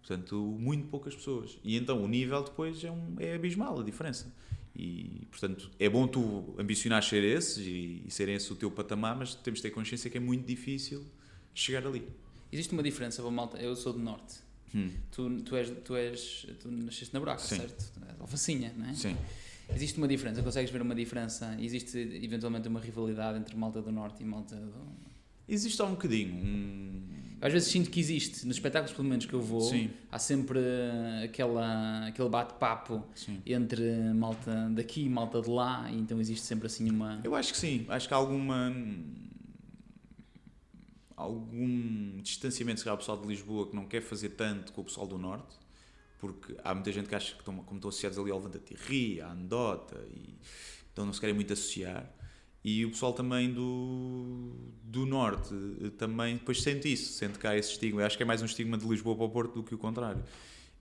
portanto, muito poucas pessoas. E então o nível depois é, um, é abismal a diferença. E, portanto, é bom tu ambicionar ser esses e, e ser esse o teu patamar, mas temos de ter consciência que é muito difícil chegar ali. Existe uma diferença, vou malta. Eu sou do Norte. Hum, Tu, tu, és, tu, és, tu nasceste na Braca, Sim. certo? Alfacinha, não é? sim. Existe uma diferença, consegues ver uma diferença? Existe eventualmente uma rivalidade entre malta do Norte e malta do. Existe há um bocadinho. Um... Às vezes sinto que existe, nos espetáculos pelo menos que eu vou, Sim, há sempre aquela, aquele bate-papo entre malta daqui e malta de lá, e então existe sempre assim uma. Eu acho que sim. Acho que há alguma. Algum distanciamento, se calhar, pessoal de Lisboa que não quer fazer tanto com o pessoal do Norte, porque há muita gente que acha que estão, como estão associados ali ao Levanta-te e Ri, à anedota, e então não se querem muito associar. E o pessoal também do, do Norte eh, também depois sente isso, sente há esse estigma. Eu acho que é mais um estigma de Lisboa para o Porto do que o contrário.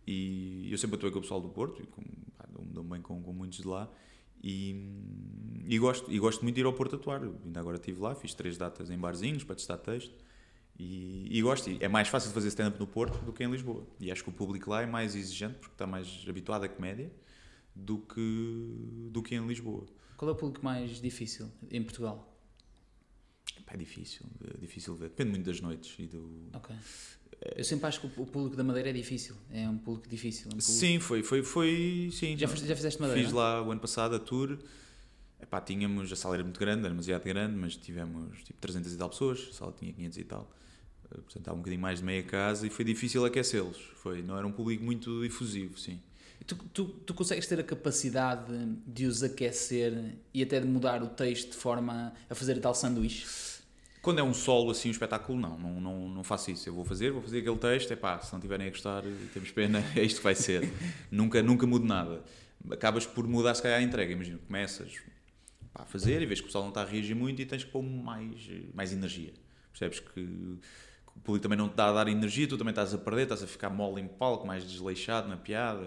E eu sempre atuei com o pessoal do Porto, e com, pá, dou bem com, com muitos de lá. E, e, gosto, e gosto muito de ir ao Porto atuar. Ainda agora estive lá, fiz três datas em barzinhos para testar texto. E, e gosto. É mais fácil de fazer stand-up no Porto do que em Lisboa. E acho que o público lá é mais exigente porque está mais habituado à comédia do que, do que em Lisboa. Qual é o público mais difícil em Portugal? É difícil, é difícil ver. Depende muito das noites e do. Ok. Eu sempre acho que o público da Madeira é difícil. É um público difícil. Um público... Sim, foi, foi, foi. Sim, já, já fizeste Madeira? Fiz lá o ano passado a tour. Epá, tínhamos, a sala era muito grande, era demasiado grande, mas tivemos tipo 300 e tal pessoas, a sala tinha 500 e tal. Eh, portanto, estava um bocadinho mais de meia casa e foi difícil aquecê-los. Foi, não era um público muito difusivo, sim. Tu, tu, tu, consegues ter a capacidade de os aquecer e até de mudar o texto de forma a fazer tal sanduíche? Quando é um solo assim, um espetáculo, não, não, não, não faço isso. Eu vou fazer, vou fazer aquele texto, é pá, se não tiverem a gostar, temos pena, <laughs> é isto que vai ser. nunca, nunca mudo nada. Acabas por mudar, se calhar, a entrega. Imagina, começas pá, a fazer e vês que o pessoal não está a reagir muito e tens que pôr mais, mais energia. Percebes que o público também não te dá a dar energia, tu também estás a perder, estás a ficar mole em palco, mais desleixado na piada,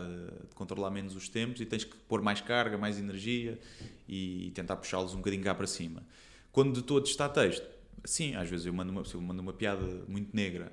de controlar menos os tempos e tens que pôr mais carga, mais energia e tentar puxá-los um bocadinho cá para cima. Quando de todo está texto, sim, às vezes eu mando uma, eu mando uma piada muito negra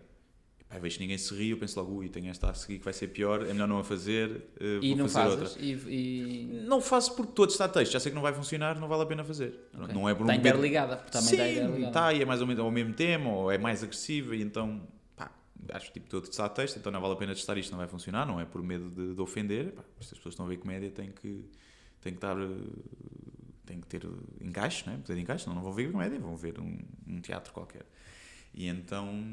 Pá, vejo que ninguém se ri, eu penso logo, ui, tenho esta a seguir que vai ser pior, é melhor não a fazer, uh, e vou não fazer fazes, outra. E, e... Não faço porque todo está texto, já sei que não vai funcionar, não vale a pena fazer. Okay. Não é por está um interligada, porque também Sim, está interligada. está, e é mais ou menos ao mesmo tema, ou é mais agressiva, e então, pá, acho que tipo, todo está texto, então não vale a pena testar isto, não vai funcionar, não é por medo de, de ofender, pá, se as pessoas estão a ver comédia têm que, têm que estar... Tem que ter encaixe, né? ter encaixe, senão não vão ver comédia, vão ver um, um teatro qualquer. E então,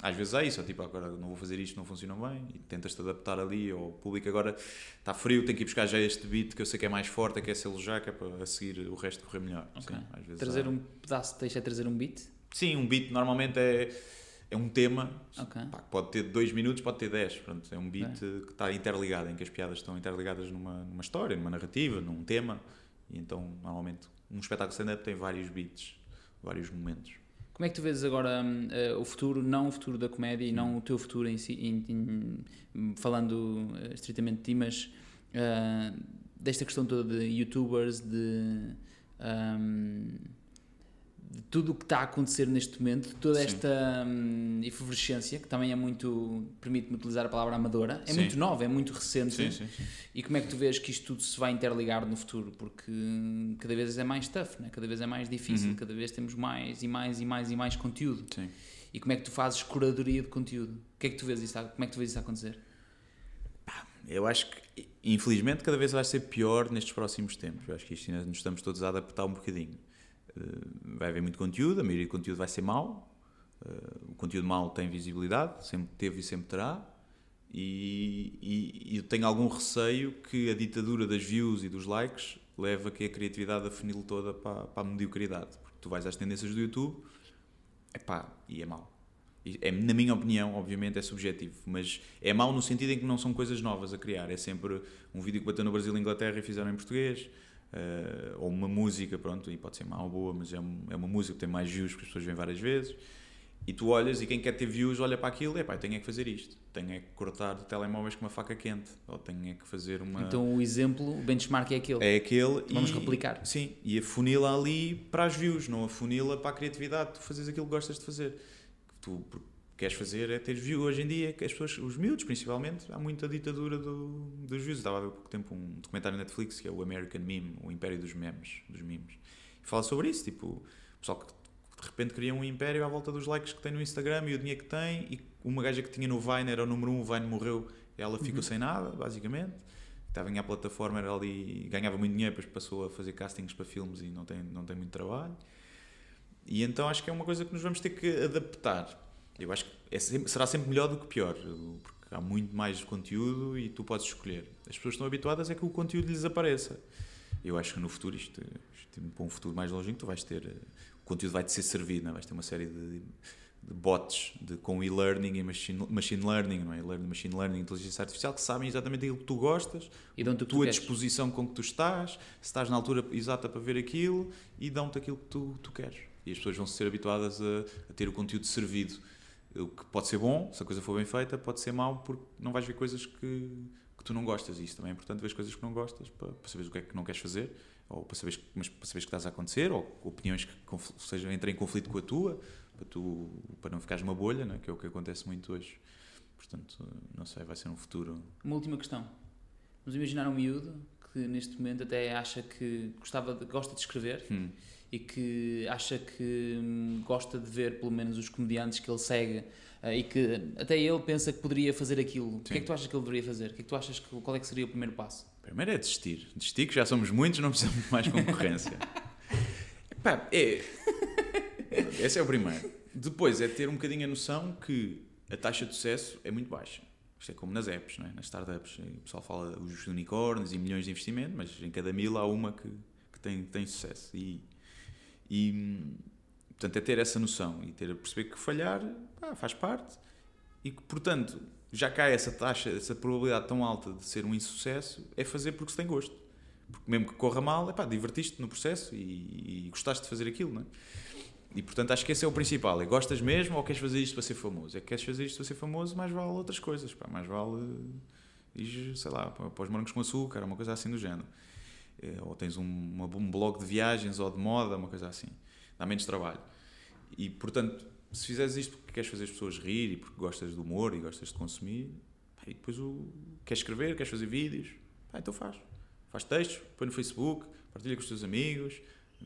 às vezes é isso, é tipo, agora não vou fazer isto, não funciona bem, e tentas-te adaptar ali, ou o público agora está frio, tem que ir buscar já este beat que eu sei que é mais forte, aquece-lo já, que é para a seguir o resto correr melhor. Okay. Sim, às vezes trazer há... um pedaço de texto é trazer um beat? Sim, um beat normalmente é, é um tema, okay. pá, pode ter dois minutos, pode ter dez, pronto, é um beat okay. que está interligado, em que as piadas estão interligadas numa, numa história, numa narrativa, num tema, e então normalmente um espetáculo stand-up tem vários beats, vários momentos. Como é que tu vês agora uh, o futuro, não o futuro da comédia e não o teu futuro em si, em, em, falando uh, estritamente de ti, mas uh, desta questão toda de youtubers, de, um, de tudo o que está a acontecer neste momento, toda esta um, efervescência, que também é muito, permite-me utilizar a palavra amadora, é sim. muito nova, é muito recente. Sim, sim, e como é que tu vês que isto tudo se vai interligar no futuro? Porque cada vez é mais tough, né? cada vez é mais difícil, Uhum. cada vez temos mais e mais e mais e mais conteúdo. Sim. E como é que tu fazes curadoria de conteúdo? O que é que tu vês isso, como é que tu vês isso acontecer? Eu acho que, infelizmente, cada vez vai ser pior nestes próximos tempos. Eu acho que isto ainda nos estamos todos a adaptar um bocadinho. Uh, vai haver muito conteúdo, a maioria do conteúdo vai ser mau. Uh, o conteúdo mau tem visibilidade, sempre teve e sempre terá. E, e, e, eu tenho algum receio que a ditadura das views e dos likes leve a que a criatividade afunile toda para, para a mediocridade. Porque tu vais às tendências do YouTube epá, e é mau. É, na minha opinião, obviamente, é subjetivo, mas é mau no sentido em que não são coisas novas a criar. É sempre um vídeo que bateu no Brasil e Inglaterra e fizeram em português, uh, ou uma música, pronto, e pode ser má ou boa, mas é, um, é uma música que tem mais views que as pessoas veem várias vezes. E tu olhas e quem quer ter views olha para aquilo e pá, tenho é que fazer isto. Tenho é que cortar telemóveis com uma faca quente. Ou tenho é que fazer uma. Então o exemplo, o benchmark é aquele. É aquele. Vamos e, replicar. Sim, e afunila ali para as views, não afunila para a criatividade. Tu fazes aquilo que gostas de fazer. Tu queres fazer é ter views. Hoje em dia, que as pessoas, os miúdos principalmente, há muita ditadura do, dos views. Estava a ver há pouco tempo um documentário na Netflix que é o American Meme, o Império dos Memes. Dos memes. E fala sobre isso. Tipo, o pessoal que de repente cria um império à volta dos likes que tem no Instagram e o dinheiro que tem e uma gaja que tinha no Vine era o número um, o Vine morreu ela ficou uhum. sem nada, basicamente estava em a plataforma, era ali ganhava muito dinheiro, depois passou a fazer castings para filmes e não tem, não tem muito trabalho e então acho que é uma coisa que nos vamos ter que adaptar eu acho que é sempre, será sempre melhor do que pior porque há muito mais conteúdo e tu podes escolher as pessoas estão habituadas é que o conteúdo lhes apareça eu acho que no futuro isto, isto para um futuro mais longínquo tu vais ter o conteúdo vai-te ser servido, não? É? vais ter uma série de de bots de, com e-learning e machine, machine learning, não é? Learning, machine learning, inteligência artificial, que sabem exatamente aquilo que tu gostas, E dão-te a tua queres. disposição com que tu estás, se estás na altura exata para ver aquilo e dão-te aquilo que tu, tu queres. E as pessoas vão ser habituadas a, a ter o conteúdo servido. O que pode ser bom, se a coisa for bem feita, pode ser mau, porque não vais ver coisas que, que tu não gostas. E isso também é importante, ver coisas que não gostas para, para saberes o que é que não queres fazer, ou para saberes, mas para saberes que estás a acontecer, ou opiniões que sejam, entrem em conflito com a tua, para, tu, para não ficares numa bolha, né? que é o que acontece muito hoje. Portanto, não sei, vai ser um futuro. Uma última questão. Vamos imaginar um miúdo que neste momento até acha que gostava de, gosta de escrever Hum. E que acha que hum, gosta de ver pelo menos os comediantes que ele segue eh, e que até ele pensa que poderia fazer aquilo. O que é Sim. que tu achas que ele deveria fazer? O que é que tu achas que, qual é que seria o primeiro passo? Primeiro é desistir. Desistir, que já somos muitos, não precisamos de mais <laughs> concorrência. É. <laughs> Esse é o primeiro. Depois é ter um bocadinho a noção que a taxa de sucesso é muito baixa. Isto é como nas apps, não é? nas startups. O pessoal fala os unicórnios e milhões de investimento, mas em cada mil há uma que, que tem, tem sucesso. E, e, portanto, é ter essa noção e ter a perceber que falhar pá, faz parte e que, portanto, já cai essa taxa, essa probabilidade tão alta de ser um insucesso, é fazer porque se tem gosto. Porque mesmo que corra mal, é pá, divertiste no processo e, e gostaste de fazer aquilo, não é? E portanto acho que esse é o principal. É gostas mesmo ou queres fazer isto para ser famoso? É que queres fazer isto para ser famoso, mais vale outras coisas, pá, mais vale ir, sei lá, para os morangos com açúcar, uma coisa assim do género. Eh, Ou tens um, uma- um blog de viagens ou de moda, uma coisa assim. Dá menos trabalho. E portanto, se fizeres isto porque queres fazer as pessoas rir e porque gostas do humor e gostas de consumir, pá, e depois o, queres escrever, queres fazer vídeos, pá, então faz. Faz textos, põe no Facebook, partilha com os teus amigos,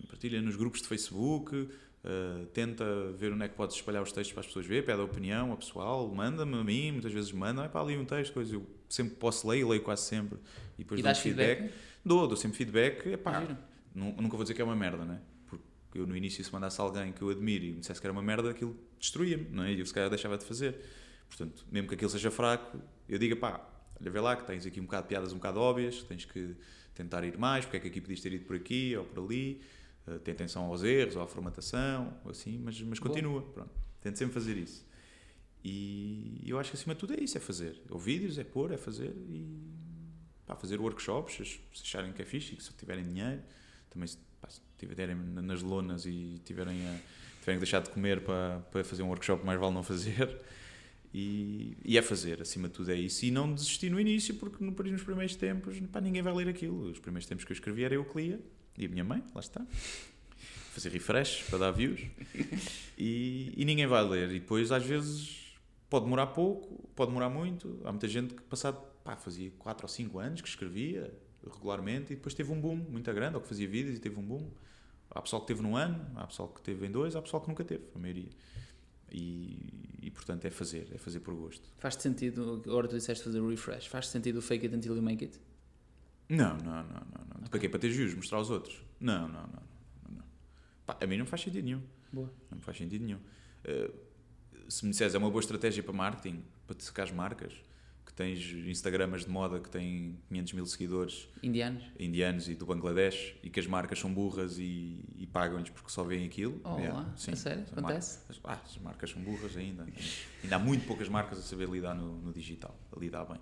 partilha nos grupos de Facebook, uh, tenta ver onde é que podes espalhar os textos para as pessoas verem, pede a opinião ao pessoal, manda-me a mim, muitas vezes manda, é para ali um texto, coisa, eu sempre posso ler e leio quase sempre. E depois e dou dás feedback? Dou, dou sempre feedback, é pá, nu- nunca vou dizer que é uma merda, né? Porque eu no início, se mandasse alguém que eu admiro e me dissesse que era uma merda, aquilo destruía-me, não é? E eu se calhar deixava de fazer. Portanto, mesmo que aquilo seja fraco, eu digo, pá, olha, vê lá que tens aqui um bocado de piadas um bocado óbvias, tens que tentar ir mais, porque é que aqui podias ter ido por aqui ou por ali, uh, tem atenção aos erros ou à formatação, ou assim, mas, mas Boa. continua, pronto. Tento sempre fazer isso. E eu acho que acima de tudo é isso, é fazer. Ou vídeos, é pôr, é fazer e pá, fazer workshops, se acharem que é fixe que se tiverem dinheiro, também se, pá, se tiverem nas lonas e tiverem, a, tiverem que deixar de comer para, para fazer um workshop, mais vale não fazer. <laughs> E, e é fazer, acima de tudo é isso. E não desistir no início, porque no, nos primeiros tempos pá, ninguém vai ler aquilo. Os primeiros tempos que eu escrevi era eu que lia e a minha mãe, lá está. <laughs> Fazer refresh para dar views e, e ninguém vai ler. E depois, às vezes, pode demorar pouco, pode demorar muito. Há muita gente que, passado, pá, fazia 4 ou 5 anos que escrevia regularmente e depois teve um boom muito grande, ou que fazia vídeos e teve um boom. Há pessoal que teve num ano, há pessoal que teve em dois, há pessoal que nunca teve, a maioria. E, e portanto é fazer, é fazer por gosto. Faz-te sentido, agora tu disseste fazer o refresh, faz sentido o fake it until you make it? Não, não, não, não. não. Para quê? Para ter views, mostrar aos outros? Não, não, não. não, não. Pá, a mim não faz sentido nenhum. Boa. Não faz sentido nenhum. Uh, se me disseres é uma boa estratégia para marketing, para te secar as marcas, que tens Instagramas de moda que têm 500 mil seguidores Indianos? indianos e do Bangladesh e que as marcas são burras e, e pagam-lhes porque só veem aquilo. Oh, lá, a sério? as Acontece? As, ah, as marcas são burras ainda. ainda há muito poucas marcas a saber lidar no, no digital, a lidar bem.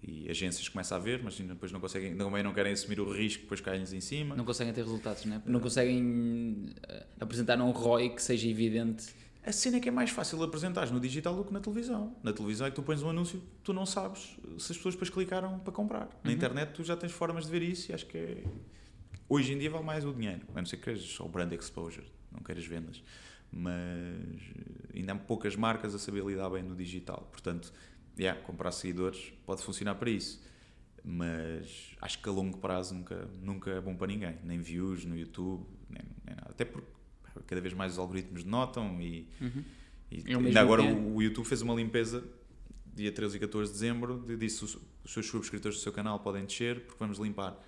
E agências começam a ver, mas depois não conseguem, também não querem assumir o risco, depois caem-lhes em cima. Não conseguem ter resultados, não é? Não conseguem eh, apresentar um ROI que seja evidente. A cena é que é mais fácil apresentar no digital do que na televisão. Na televisão é que tu pões um anúncio, tu não sabes se as pessoas depois clicaram para comprar. Na Uhum. internet tu já tens formas de ver isso e acho que é... Hoje em dia vale mais o dinheiro. A não ser que queres só o brand exposure, não queiras vendas. Mas ainda há poucas marcas a saber lidar bem no digital. Portanto, yeah, comprar seguidores pode funcionar para isso. Mas acho que a longo prazo nunca, nunca é bom para ninguém. Nem views no YouTube, nem, nem nada. Até porque cada vez mais os algoritmos notam e, Uhum. e ainda agora o, YouTube fez uma limpeza dia 13 e 14 de dezembro, de- disse os, os seus subscritores do seu canal podem descer porque vamos limpar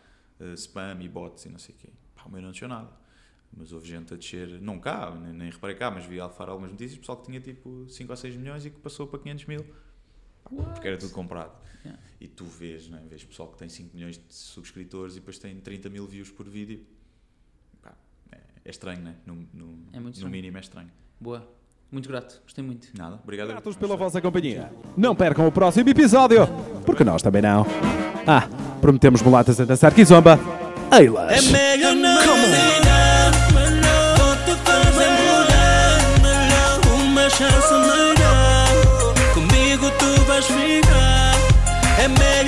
eh, spam e bots e não sei o quê. Pá, o meu não desceu nada. Mas houve gente a descer, não cá, nem, nem reparei cá, mas vi alfar algumas notícias, pessoal que tinha tipo 5 ou 6 milhões e que passou para 500 mil. Pá, Porque era tudo comprado. Yeah. E tu vês, não é? vês pessoal que tem 5 milhões de subscritores e depois tem 30 mil views por vídeo é estranho, né? No, no, é muito estranho. no mínimo é estranho. Boa. Muito grato, gostei muito. Nada, obrigado. Gratos pela vossa companhia. Não percam o próximo episódio, porque nós também não. Ah, prometemos mulatas a dançar kizomba. Eilas! É é chance melhor, comigo tu vais ficar. É melhor.